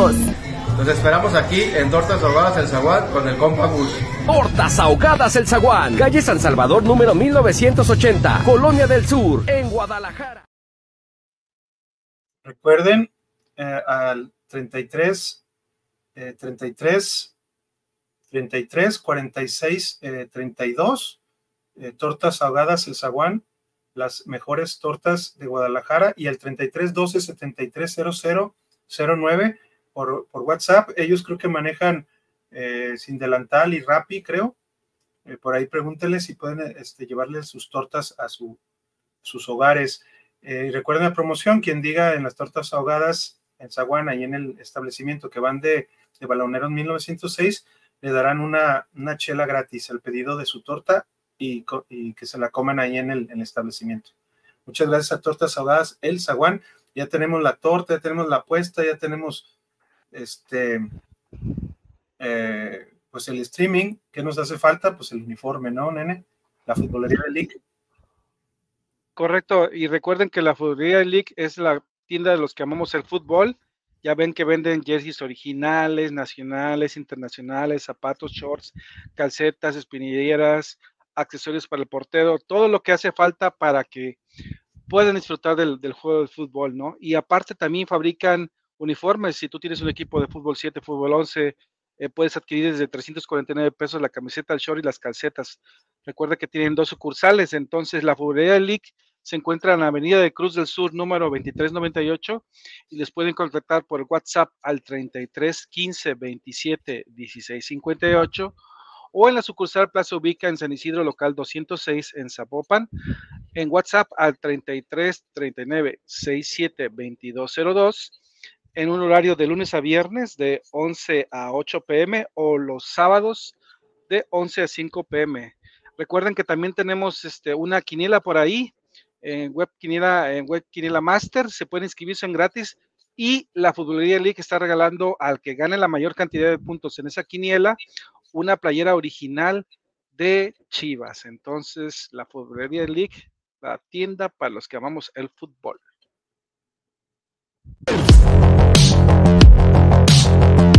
Nos esperamos aquí en Tortas Ahogadas El Zaguán con el compa Gus. Tortas Ahogadas El Zaguán, calle San Salvador número 1980, Colonia del Sur, en Guadalajara. Recuerden eh, al 33, 33, 33, 46, 32, Tortas Ahogadas El Zaguán, las mejores tortas de Guadalajara, y al 33 12 73 00 09 por, WhatsApp. Ellos creo que manejan eh, sin delantal y Rappi, creo. Eh, por ahí pregúntenles si pueden este, llevarles sus tortas a su, sus hogares. Eh, y recuerden la promoción, quien diga en las tortas ahogadas en Zaguán, ahí en el establecimiento que van de, de Baloneros 1906, le darán una, una chela gratis al pedido de su torta y, que se la coman ahí en el, establecimiento. Muchas gracias a Tortas Ahogadas El Zaguán. Ya tenemos la torta, ya tenemos la apuesta, ya tenemos este, eh, pues el streaming. ¿Qué nos hace falta? Pues el uniforme, ¿no, nene? La futbolería de League. Correcto, y recuerden que la futbolería de League es la tienda de los que amamos el fútbol ya ven que venden jerseys originales, nacionales, internacionales, zapatos, shorts, calcetas, espinilleras, accesorios para el portero, todo lo que hace falta para que puedan disfrutar del, juego de fútbol, ¿no? Y aparte también fabrican uniformes. Si tú tienes un equipo de fútbol 7, fútbol 11, eh, puedes adquirir desde 349 pesos la camiseta, el short y las calcetas. Recuerda que tienen dos sucursales, entonces la Futbolería League se encuentra en la Avenida de Cruz del Sur, número 2398, y les pueden contactar por WhatsApp al 33 15 27 16 58 o en la sucursal Plaza Ubica en San Isidro, local 206 en Zapopan, en WhatsApp al 33 39 67 2202 en un horario de lunes a viernes de 11 a 8 pm o los sábados de 11 a 5 pm. Recuerden que también tenemos este, una quiniela por ahí en Web Quiniela, en Web Quiniela Master, se pueden inscribirse en gratis y la Futbolería League está regalando al que gane la mayor cantidad de puntos en esa quiniela una playera original de Chivas. Entonces, la Futbolería League, la tienda para los que amamos el fútbol. Thank you.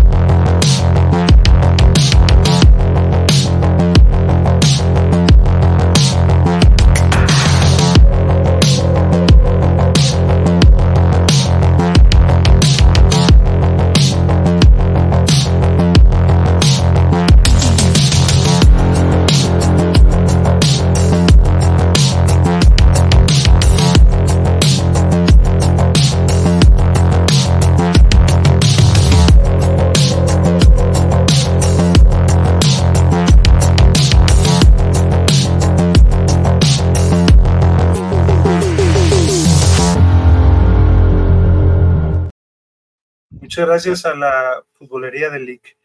Muchas gracias a la futbolería del League.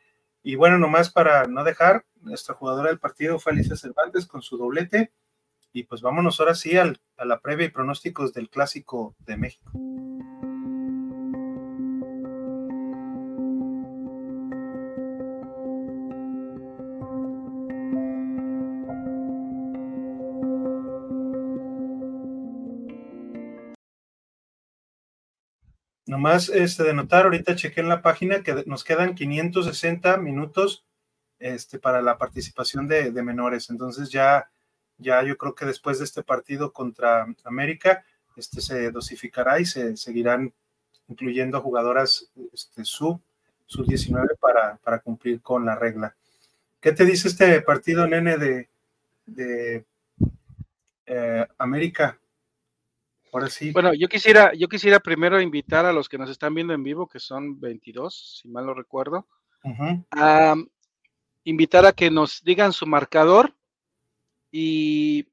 Y bueno, nomás para no dejar, nuestra jugadora del partido fue Alicia Cervantes con su doblete. Y pues vámonos ahora sí al, a la previa y pronósticos del Clásico de México. Nomás este, de notar, ahorita chequé en la página que nos quedan 560 minutos este, para la participación de, menores. Entonces ya, ya yo creo que después de este partido contra América, este, se dosificará y se seguirán incluyendo jugadoras este, sub, sub 19 para, para cumplir con la regla. ¿Qué te dice este partido, nene, de, de eh, América? Bueno, yo quisiera, yo quisiera primero invitar a los que nos están viendo en vivo, que son 22, si mal no recuerdo, a invitar a que nos digan su marcador y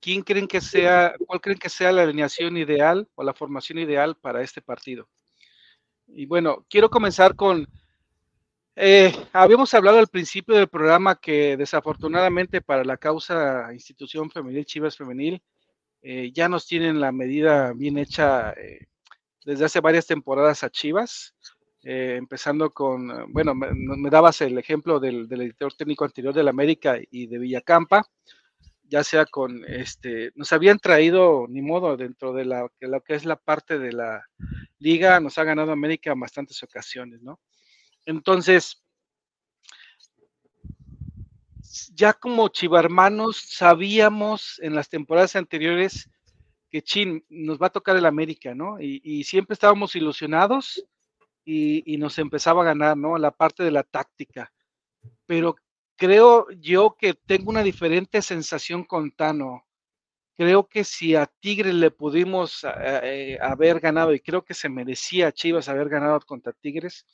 quién creen que sea, cuál creen que sea la alineación ideal o la formación ideal para este partido. Y bueno, quiero comenzar con, eh, habíamos hablado al principio del programa que desafortunadamente para la causa institución femenil, Chivas Femenil, eh, ya nos tienen la medida bien hecha eh, desde hace varias temporadas a Chivas, eh, empezando con, bueno, me, dabas el ejemplo del, editor técnico anterior de la América y de Villacampa, ya sea con, este, nos habían traído, ni modo, dentro de la, lo que es la parte de la liga, nos ha ganado América en bastantes ocasiones, ¿no? Entonces, ya como chivarmanos sabíamos en las temporadas anteriores que Chin nos va a tocar el América, ¿no? Y, siempre estábamos ilusionados y, nos empezaba a ganar, ¿no? La parte de la táctica. Pero creo yo que tengo una diferente sensación con Tano. Creo que si a Tigres le pudimos eh, eh, haber ganado, y creo que se merecía Chivas haber ganado contra Tigres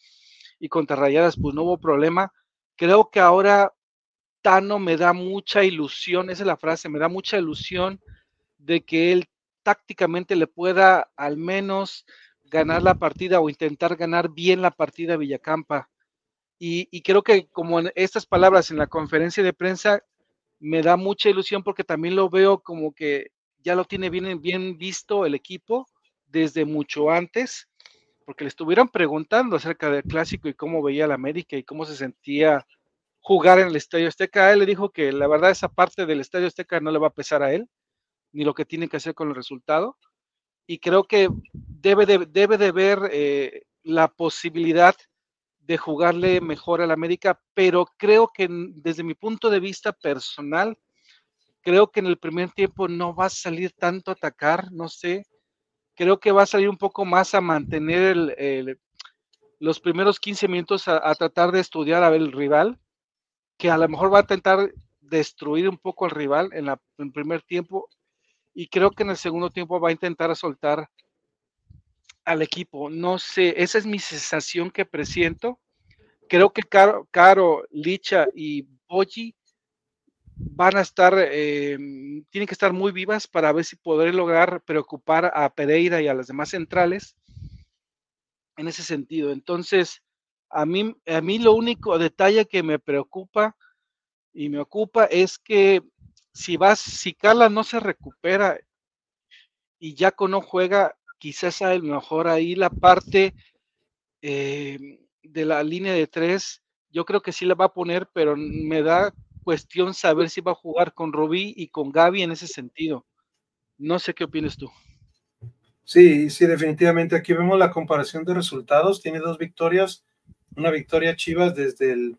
y contra Rayadas, pues no hubo problema. Creo que ahora Tano me da mucha ilusión, esa es la frase, me da mucha ilusión de que él tácticamente le pueda al menos ganar la partida o intentar ganar bien la partida Villacampa. Y, y, creo que como en estas palabras en la conferencia de prensa me da mucha ilusión porque también lo veo como que ya lo tiene bien, bien visto el equipo desde mucho antes, porque le estuvieron preguntando acerca del clásico y cómo veía la América y cómo se sentía jugar en el Estadio Azteca. Él le dijo que la verdad esa parte del Estadio Azteca no le va a pesar a él, ni lo que tiene que hacer con el resultado. Y creo que debe de, debe de ver eh, la posibilidad de jugarle mejor al América, pero creo que desde mi punto de vista personal, creo que en el primer tiempo no va a salir tanto a atacar, no sé, creo que va a salir un poco más a mantener los primeros 15 minutos a, tratar de estudiar a ver el rival, que a lo mejor va a intentar destruir un poco al rival en, la, en primer tiempo y creo que en el segundo tiempo va a intentar soltar al equipo. No sé, esa es mi sensación que presiento. Creo que Caro, Caro Licha y Boji van a estar, eh, tienen que estar muy vivas para ver si podré lograr preocupar a Pereira y a las demás centrales en ese sentido. Entonces, a mí, a mí lo único detalle que me preocupa y me ocupa es que si vas, si Carla no se recupera y Jaco no juega, quizás a lo mejor ahí la parte eh, de la línea de tres, yo creo que sí la va a poner, pero me da cuestión saber si va a jugar con Rubí y con Gaby en ese sentido. No sé qué opinas tú. Sí, sí, definitivamente. Aquí vemos la comparación de resultados. Tiene dos victorias. Una victoria Chivas desde el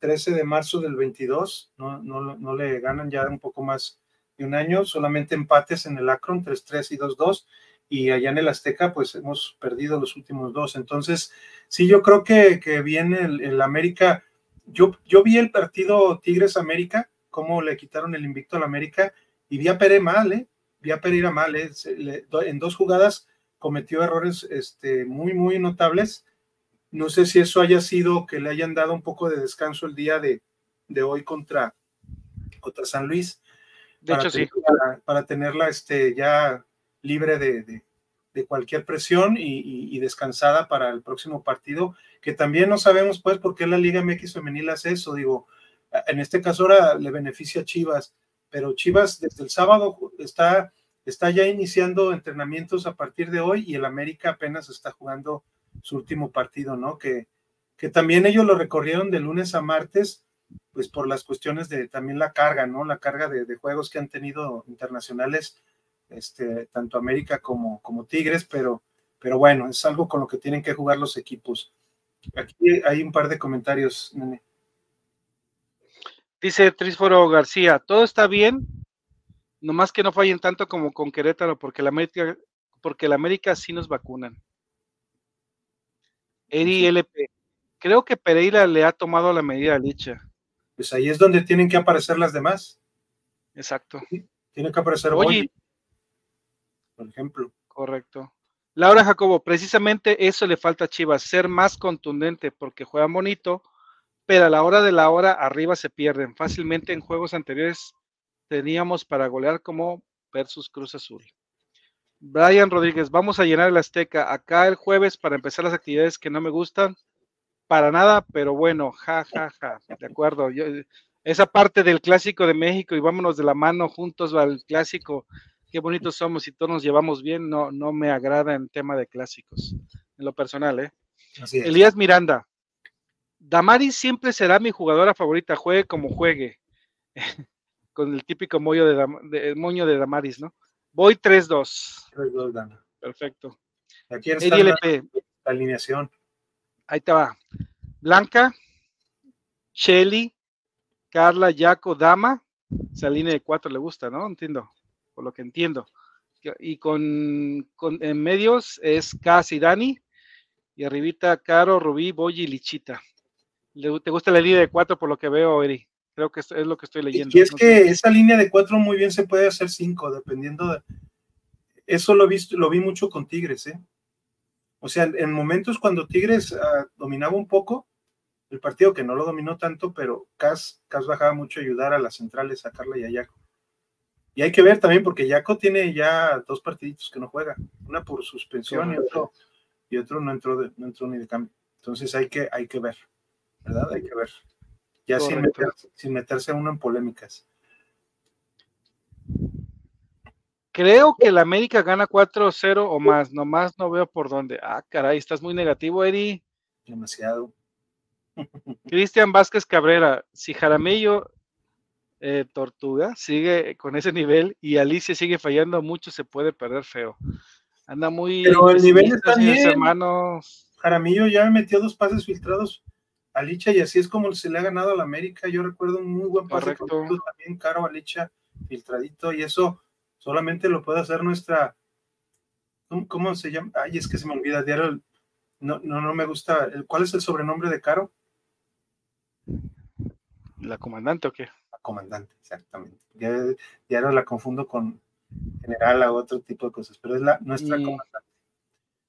13 de marzo del 22. No, no, no le ganan ya un poco más de un año. Solamente empates en el Akron, 3-3 y 2-2 y allá en el Azteca pues hemos perdido los últimos dos. Entonces, sí, yo creo que, que viene el, América. Yo, yo vi el partido Tigres América, cómo le quitaron el invicto al América y vi a Pere mal, ¿eh? Vi a Pereira mal, ¿eh? en dos jugadas cometió errores este, muy, muy notables. No sé si eso haya sido que le hayan dado un poco de descanso el día de, de hoy contra, contra San Luis. De hecho, sí. Para, tenerla este, ya libre de, cualquier presión y, descansada para el próximo partido, que también no sabemos pues por qué la Liga MX femenil hace eso, digo, en este caso ahora le beneficia a Chivas, pero Chivas desde el sábado está, está ya iniciando entrenamientos a partir de hoy y el América apenas está jugando su último partido, ¿no? Que, que también ellos lo recorrieron de lunes a martes, pues por las cuestiones de también la carga, ¿no? La carga de, juegos que han tenido internacionales este, tanto América como, como Tigres, pero, pero bueno, es algo con lo que tienen que jugar los equipos. Aquí hay un par de comentarios, nene. Dice Trísforo García, todo está bien, nomás que no fallen tanto como con Querétaro, porque la América, porque la América sí nos vacunan. Eri LP, creo que Pereira le ha tomado la medida dicha. Pues ahí es donde tienen que aparecer las demás. Exacto. Tiene que aparecer Oye, por ejemplo. Correcto. Laura Jacobo, precisamente eso le falta a Chivas, ser más contundente porque juega bonito, pero a la hora de la hora arriba se pierden. Fácilmente en juegos anteriores teníamos para golear como versus Cruz Azul. Brian Rodríguez, vamos a llenar el Azteca acá el jueves para empezar las actividades que no me gustan. Para nada, pero bueno, ja, ja, ja. De acuerdo. esa parte del clásico de México y vámonos de la mano juntos al clásico qué bonitos somos y todos nos llevamos bien, no, no me agrada en tema de clásicos, en lo personal, ¿eh? Elías Miranda, Damaris siempre será mi jugadora favorita, juegue como juegue, con el típico moño de, moño de Damaris, ¿no? Voy 3-2. 3-2, Dana. Perfecto. Aquí está la, alineación. Ahí te va. Blanca, Shelly, Carla, Yaco, Dama. Esa línea de cuatro le gusta, ¿no? Entiendo lo que entiendo. Y con, en medios es Casi Dani, y arribita Caro, Rubí, Boy y Lichita. ¿Te gusta la línea de cuatro por lo que veo, Eri? Creo que es, lo que estoy leyendo. Y es que esa línea de cuatro muy bien se puede hacer cinco, dependiendo de... Eso lo, visto, lo vi mucho con Tigres, ¿eh? O sea, en momentos cuando Tigres ah, dominaba un poco el partido, que no lo dominó tanto, pero Cas, Cas bajaba mucho a ayudar a las centrales, a Carla y a Yaco Y hay que ver también, porque Yaco tiene ya dos partiditos que no juega, una por suspensión y otro, y otro no entró, no entró ni de cambio. Entonces hay que, hay que ver, ¿verdad? Hay que ver. Ya sin meterse, sin meterse uno en polémicas. Creo que la América gana 4-0 o más, nomás no veo por dónde. Ah, caray, estás muy negativo, Eri. Demasiado. Cristian Vázquez Cabrera, si Jaramillo eh, Tortuga sigue con ese nivel y Alicia sigue fallando mucho, se puede perder feo. Anda muy. Pero el nivel está bien. Hermanos. Jaramillo ya me metió dos pases filtrados a Licha y así es como se le ha ganado a la América. Yo recuerdo un muy buen pase también caro a Licha, filtradito, y eso solamente lo puede hacer nuestra. ¿Cómo, se llama? Ay, es que se me olvida. Diario, no, no, no me gusta. ¿Cuál es el sobrenombre de Caro? ¿La comandante o qué? La comandante, exactamente. Ya, ya la confundo con general a otro tipo de cosas, pero es la nuestra comandante.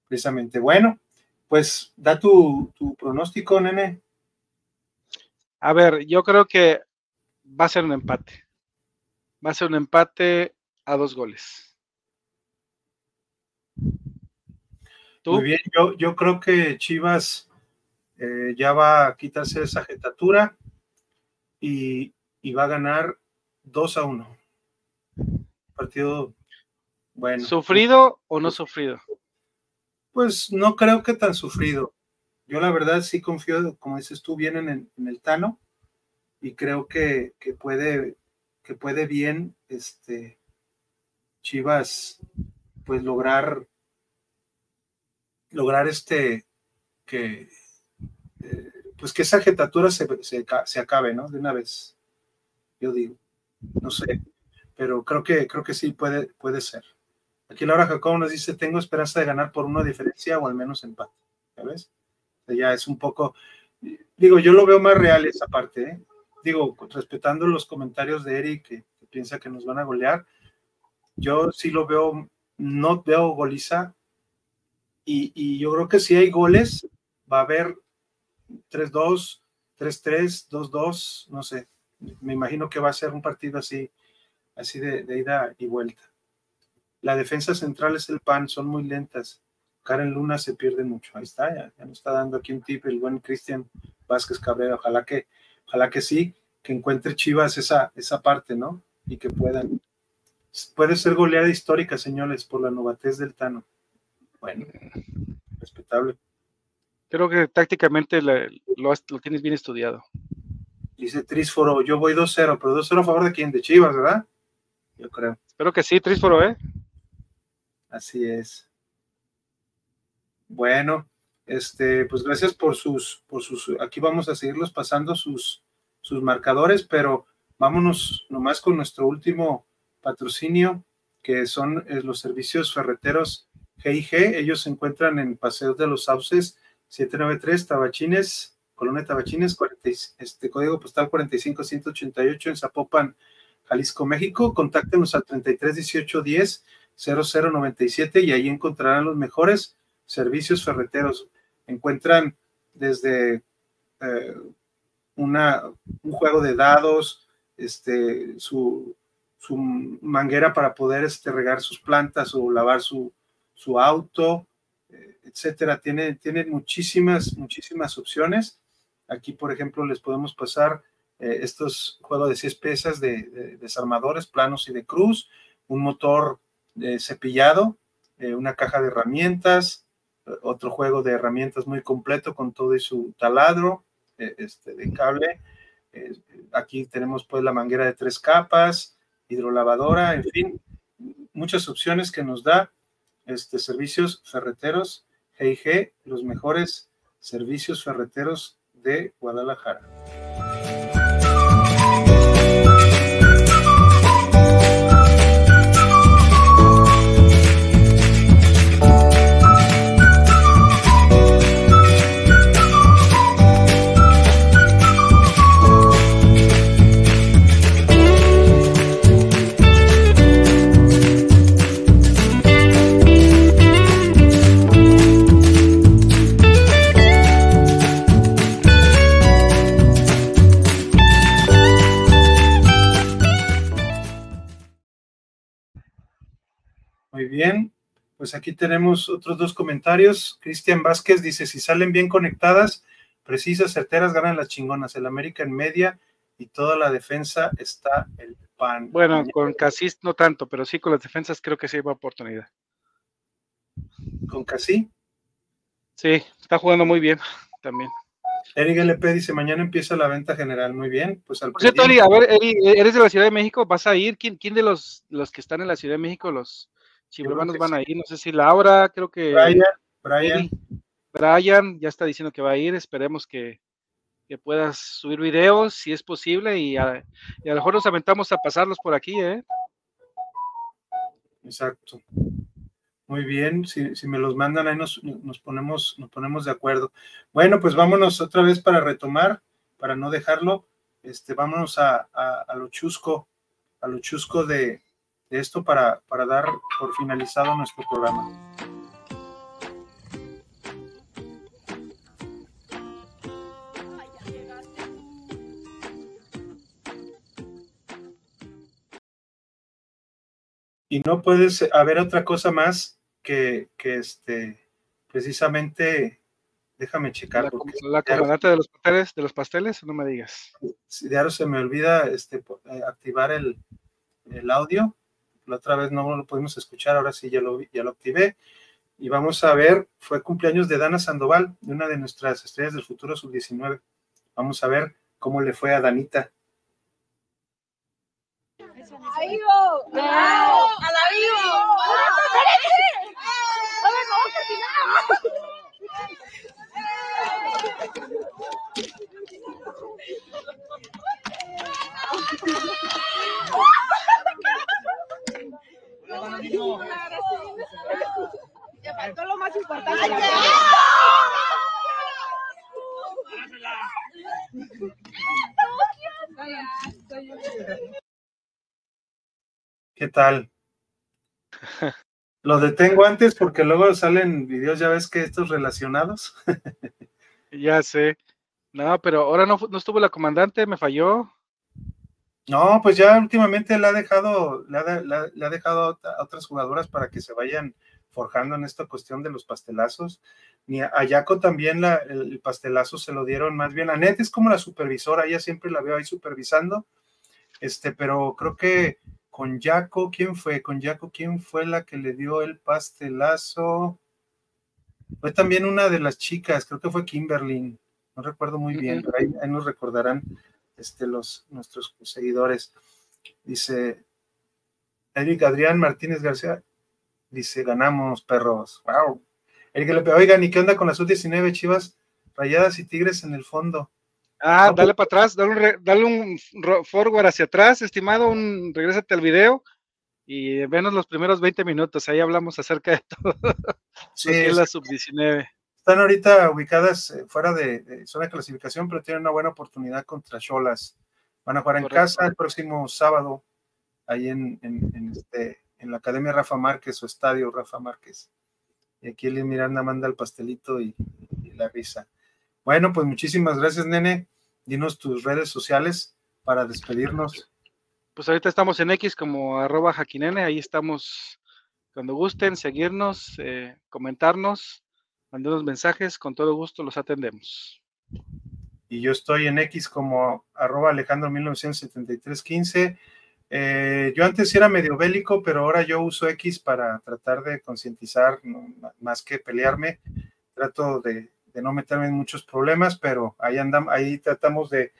Precisamente. Bueno, pues da tu, tu pronóstico, nene. A ver, yo creo que va a ser un empate. Va a ser un empate a dos goles. Muy bien, yo, yo creo que Chivas eh, ya va a quitarse esa jetatura y, va a ganar 2 a 1. Partido bueno. ¿Sufrido o no sufrido? Pues no creo que tan sufrido. Yo la verdad sí confío, como dices tú, bien en, el Tano y creo que, puede que puede bien este Chivas pues lograr lograr este que eh, pues que esa jetatura se, se, acabe, ¿no? De una vez, yo digo, no sé, pero creo que, creo que sí puede, puede ser. Aquí Laura Jacobo nos dice, tengo esperanza de ganar por una diferencia o al menos empate, ¿sabes? Ya es un poco, digo, yo lo veo más real esa parte, ¿eh? Digo, respetando los comentarios de Eric, que, piensa que nos van a golear, yo sí lo veo, no veo goliza, y, y yo creo que si hay goles, va a haber 3-2, 3-3, 2-2, no sé. Me imagino que va a ser un partido así, así de, ida y vuelta. La defensa central es el PAN, son muy lentas. Karen Luna se pierde mucho. Ahí está, ya, nos está dando aquí un tip el buen Cristian Vázquez Cabrera. Ojalá que, ojalá que sí, que encuentre Chivas esa, esa parte, ¿no? Y que puedan. Puede ser goleada histórica, señores, por la novatez del Tano. Bueno, respetable. Creo que tácticamente lo, lo, tienes bien estudiado. Dice Trisforo, yo voy 2-0, pero 2-0 a favor de quién? De Chivas, ¿verdad? Yo creo. Espero que sí, Trisforo, ¿eh? Así es. Bueno, este, pues gracias por sus, por sus, aquí vamos a seguirlos pasando sus, sus marcadores, pero vámonos nomás con nuestro último patrocinio, que son eh, los servicios ferreteros GIG. Ellos se encuentran en Paseo de los Sauces, 793 Tabachines, Colonia Tabachines, este código postal 45188 en Zapopan, Jalisco, México. Contáctenos al 331810 0097 y ahí encontrarán los mejores servicios ferreteros. Encuentran desde eh, una, un juego de dados, este, su, su manguera para poder este, regar sus plantas o lavar su, su auto, etcétera. Tiene, tiene muchísimas, muchísimas opciones. Aquí, por ejemplo, les podemos pasar eh, estos juegos de seis piezas de, desarmadores planos y de cruz, un motor cepillado, eh, una caja de herramientas, otro juego de herramientas muy completo con todo y su taladro eh, este, de cable. aquí tenemos pues la manguera de tres capas, hidrolavadora, en fin, muchas opciones que nos da este, servicios ferreteros EIG, los mejores servicios ferreteros de Guadalajara. Bien, pues aquí tenemos otros dos comentarios. Cristian Vázquez dice, si salen bien conectadas, precisas, certeras, ganan las chingonas. El América en media y toda la defensa está el pan. Bueno, con Casís no tanto, pero sí con las defensas creo que sí hay oportunidad. ¿Con Casí? Sí, está jugando muy bien también. Eric LP dice, mañana empieza la venta general. Muy bien, pues al Por cierto, a ver, eres de la Ciudad de México, ¿vas a ir? ¿Quién, quién de los, los que están en la Ciudad de México, los chivermanos van a ir? No sé si Laura, creo que... Brian, Brian. Brian ya está diciendo que va a ir, esperemos que, que puedas subir videos si es posible y a, y a lo mejor nos aventamos a pasarlos por aquí, ¿eh? Exacto. Muy bien, si, si me los mandan ahí nos, nos, ponemos, nos ponemos de acuerdo. Bueno, pues vámonos otra vez para retomar, para no dejarlo, este, vámonos a, a, a lo chusco, a lo chusco de, de esto para, para dar por finalizado nuestro programa. y no puedes haber otra cosa más que, que este, precisamente, déjame checar. La, comandante de los pasteles, de los pasteles, no me digas. Ahora se me olvida este, activar el, el, audio. La otra vez no lo pudimos escuchar, ahora sí ya lo, ya lo activé. Y vamos a ver, fue cumpleaños de Dana Sandoval, de una de nuestras estrellas del futuro sub-19. Vamos a ver cómo le fue a Danita. ¡A vivo! ¡A la vivo! Ya faltó lo más importante. ¿Qué tal? Lo detengo antes porque luego salen videos, ya ves que estos relacionados. ya sé. No, pero ahora no, no estuvo la comandante, me falló. No, pues ya últimamente le ha dejado, le ha, le ha dejado a otras jugadoras para que se vayan forjando en esta cuestión de los pastelazos. Ni a Yaco también la, el pastelazo se lo dieron más bien. a Net es como la supervisora, ella siempre la veo ahí supervisando. Este, pero creo que con Yaco, ¿quién fue? Con Yaco, ¿quién fue la que le dio el pastelazo? Fue también una de las chicas, creo que fue Kimberly, no recuerdo muy bien, pero ahí, ahí nos recordarán este, los, nuestros seguidores. Dice Eric Adrián Martínez García, dice, ganamos, perros. Wow. Eric Lepe, oigan, ¿y qué onda con las sub-19 chivas? Rayadas y tigres en el fondo. Ah, dale para atrás, dale un, dale un forward hacia atrás, estimado, un regrésate al video y venos los primeros 20 minutos, ahí hablamos acerca de todo. Sí, es la sub-19. Están ahorita ubicadas fuera de, de, zona de clasificación, pero tienen una buena oportunidad contra Cholas. Van a jugar en Correcto. casa el próximo sábado, ahí en, en, en, este, en la Academia Rafa Márquez, su estadio Rafa Márquez. Y aquí Elin Miranda manda el pastelito y, y la risa. Bueno, pues muchísimas gracias, nene. Dinos tus redes sociales para despedirnos. Pues ahorita estamos en X como arroba jaquinene, ahí estamos cuando gusten, seguirnos, eh, comentarnos, mandarnos mensajes, con todo gusto los atendemos. Y yo estoy en X como arroba Alejandro 197315. Eh, yo antes era medio bélico, pero ahora yo uso X para tratar de concientizar, más que pelearme. Trato de, no meterme en muchos problemas, pero ahí andamos, ahí tratamos de,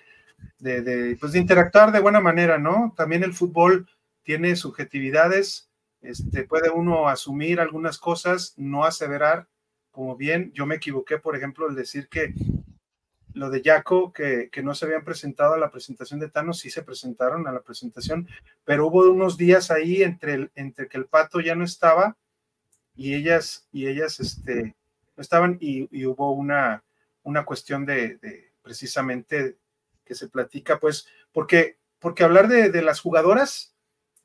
de, pues de interactuar de buena manera, ¿no? También el fútbol tiene subjetividades, este, puede uno asumir algunas cosas, no aseverar, como bien, yo me equivoqué, por ejemplo, el decir que lo de Yaco, que, que, no se habían presentado a la presentación de Thanos, sí se presentaron a la presentación, pero hubo unos días ahí entre, el, entre que el pato ya no estaba y ellas, y ellas, este, estaban y, y hubo una, una cuestión de, de, precisamente que se platica, pues, porque, porque hablar de, de las jugadoras,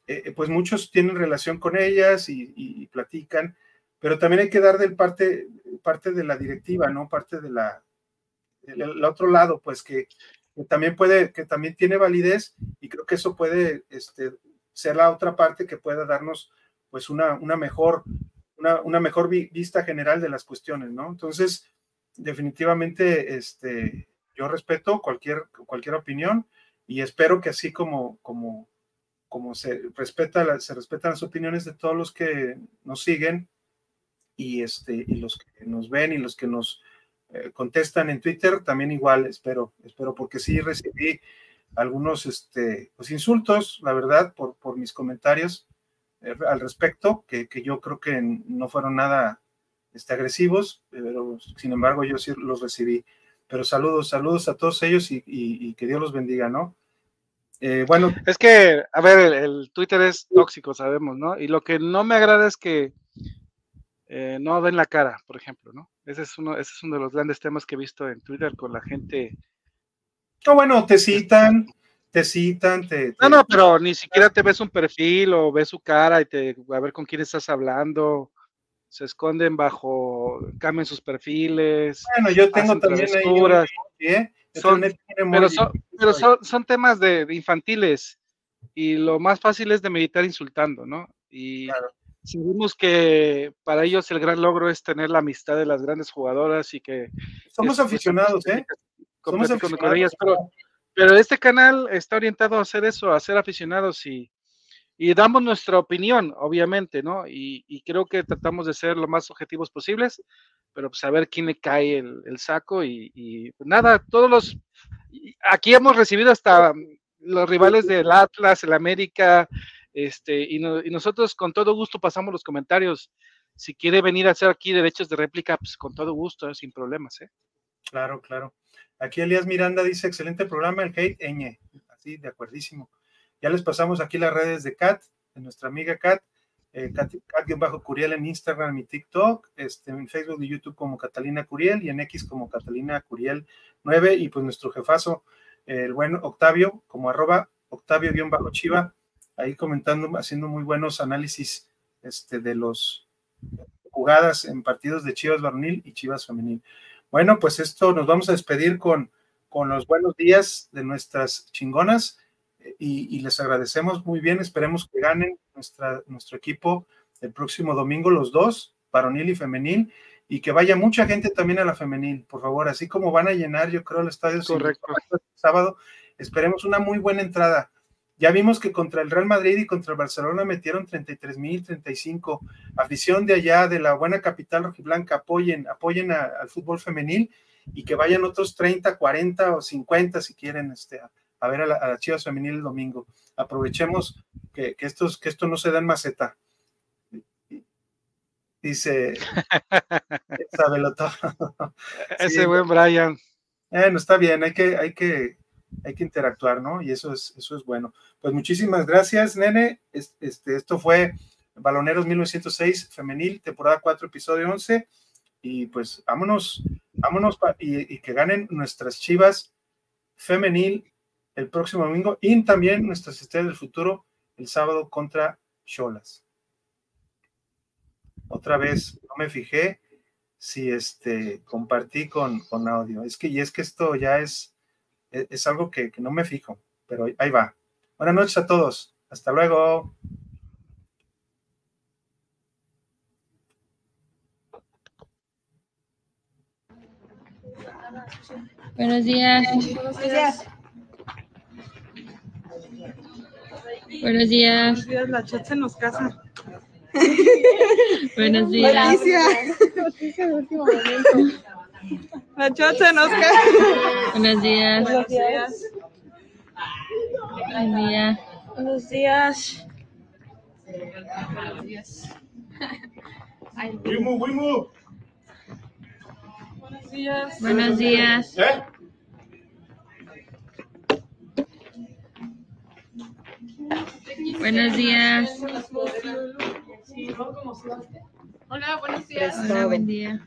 eh, pues muchos tienen relación con ellas y, platican, pero también hay que dar del parte, parte de la directiva, ¿no? Parte de la, el otro lado, pues, que, también puede, que también tiene validez y creo que eso puede este, ser la otra parte que pueda darnos pues una, una mejor, una, una, mejor vista general de las cuestiones, ¿no? Entonces, definitivamente, este, yo respeto cualquier, cualquier opinión y espero que así como, como, como se, respeta se respetan las opiniones de todos los que nos siguen y, este, y los que nos ven y los que nos eh, contestan en Twitter, también igual, espero, espero, porque sí recibí algunos este, pues, insultos, la verdad, por, por mis comentarios eh, al respecto, que, que, yo creo que no fueron nada este, agresivos, pero sin embargo yo sí los recibí. Pero saludos, saludos a todos ellos y, y, que Dios los bendiga, ¿no? Eh, bueno. Es que, a ver, el, Twitter es tóxico, sabemos, ¿no? Y lo que no me agrada es que eh, no den la cara, por ejemplo, ¿no? Ese es, uno, ese es uno de los grandes temas que he visto en Twitter con la gente. No, bueno, te citan, te citan, te, No, no, pero ni siquiera te ves un perfil o ves su cara y te a ver con quién estás hablando. Se esconden bajo, cambian sus perfiles. Bueno, yo tengo también ahí ¿eh? son, pero, son, pero son, son, temas de, infantiles y lo más fácil es de meditar insultando, ¿no? Y claro sabemos que para ellos el gran logro es tener la amistad de las grandes jugadoras y que... Somos aficionados, ¿eh? Somos aficionados. pero, este canal está orientado a hacer eso, a ser aficionados y, y damos nuestra opinión, obviamente, ¿no? Y, y, creo que tratamos de ser lo más objetivos posibles, pero pues a ver quién le cae el, el saco y, y pues nada, todos los... Aquí hemos recibido hasta los rivales del Atlas, el América, este, y, nosotros con todo gusto pasamos los comentarios. Si quiere venir a hacer aquí derechos de réplica, pues con todo gusto, sin problemas. ¿eh? Claro, claro. Aquí Elías Miranda dice, excelente programa, el hate ñ. Así, de acuerdísimo. Ya les pasamos aquí las redes de Kat, de nuestra amiga Kat, eh, Kat-Curiel en Instagram y TikTok, este, en Facebook y YouTube como Catalina Curiel y en X como Catalina Curiel 9 y pues nuestro jefazo, el buen Octavio, como arroba Octavio-Chiva ahí comentando, haciendo muy buenos análisis este, de los jugadas en partidos de Chivas varonil y Chivas femenil. Bueno, pues esto nos vamos a despedir con, con los buenos días de nuestras chingonas y, les agradecemos muy bien. Esperemos que ganen nuestra, nuestro equipo el próximo domingo, los dos, varonil y femenil, y que vaya mucha gente también a la femenil, por favor, así como van a llenar, yo creo, el estadio Correcto. sábado. Esperemos una muy buena entrada ya vimos que contra el Real Madrid y contra el Barcelona metieron 33 mil, 35. Afición de allá, de la buena capital rojiblanca, apoyen, apoyen al fútbol femenil y que vayan otros 30, 40 o 50 si quieren este, a, ver a la, Chivas femenil el domingo. Aprovechemos que, estos, que esto no se da en maceta. Dice, Ese buen Brian. Bueno, está bien, hay que, hay que hay que interactuar, ¿no? Y eso es, eso es bueno. Pues muchísimas gracias, nene. Este, esto fue Baloneros 1906 Femenil, temporada 4, episodio 11. Y pues vámonos, vámonos y, que ganen nuestras chivas femenil el próximo domingo y también nuestras estrellas del futuro el sábado contra Cholas. Otra vez, no me fijé si este compartí con, con audio. Es que, y es que esto ya es e, es, algo que, no me fijo, pero ahí va. Buenas noches a todos. Hasta luego. Buenos días. Buenos días. Buenos días. Buenos días, la chat se nos casa. Buenos días. Noticia. de último momento. La chocha nos cae. Buenos días. Buenos días. Buenos días. Buenos días. Buenos días. Wimu, Wimu. Buenos días. Buenos días. ¿Eh? Buenos días. Hola, buenos días. Hola, buen día.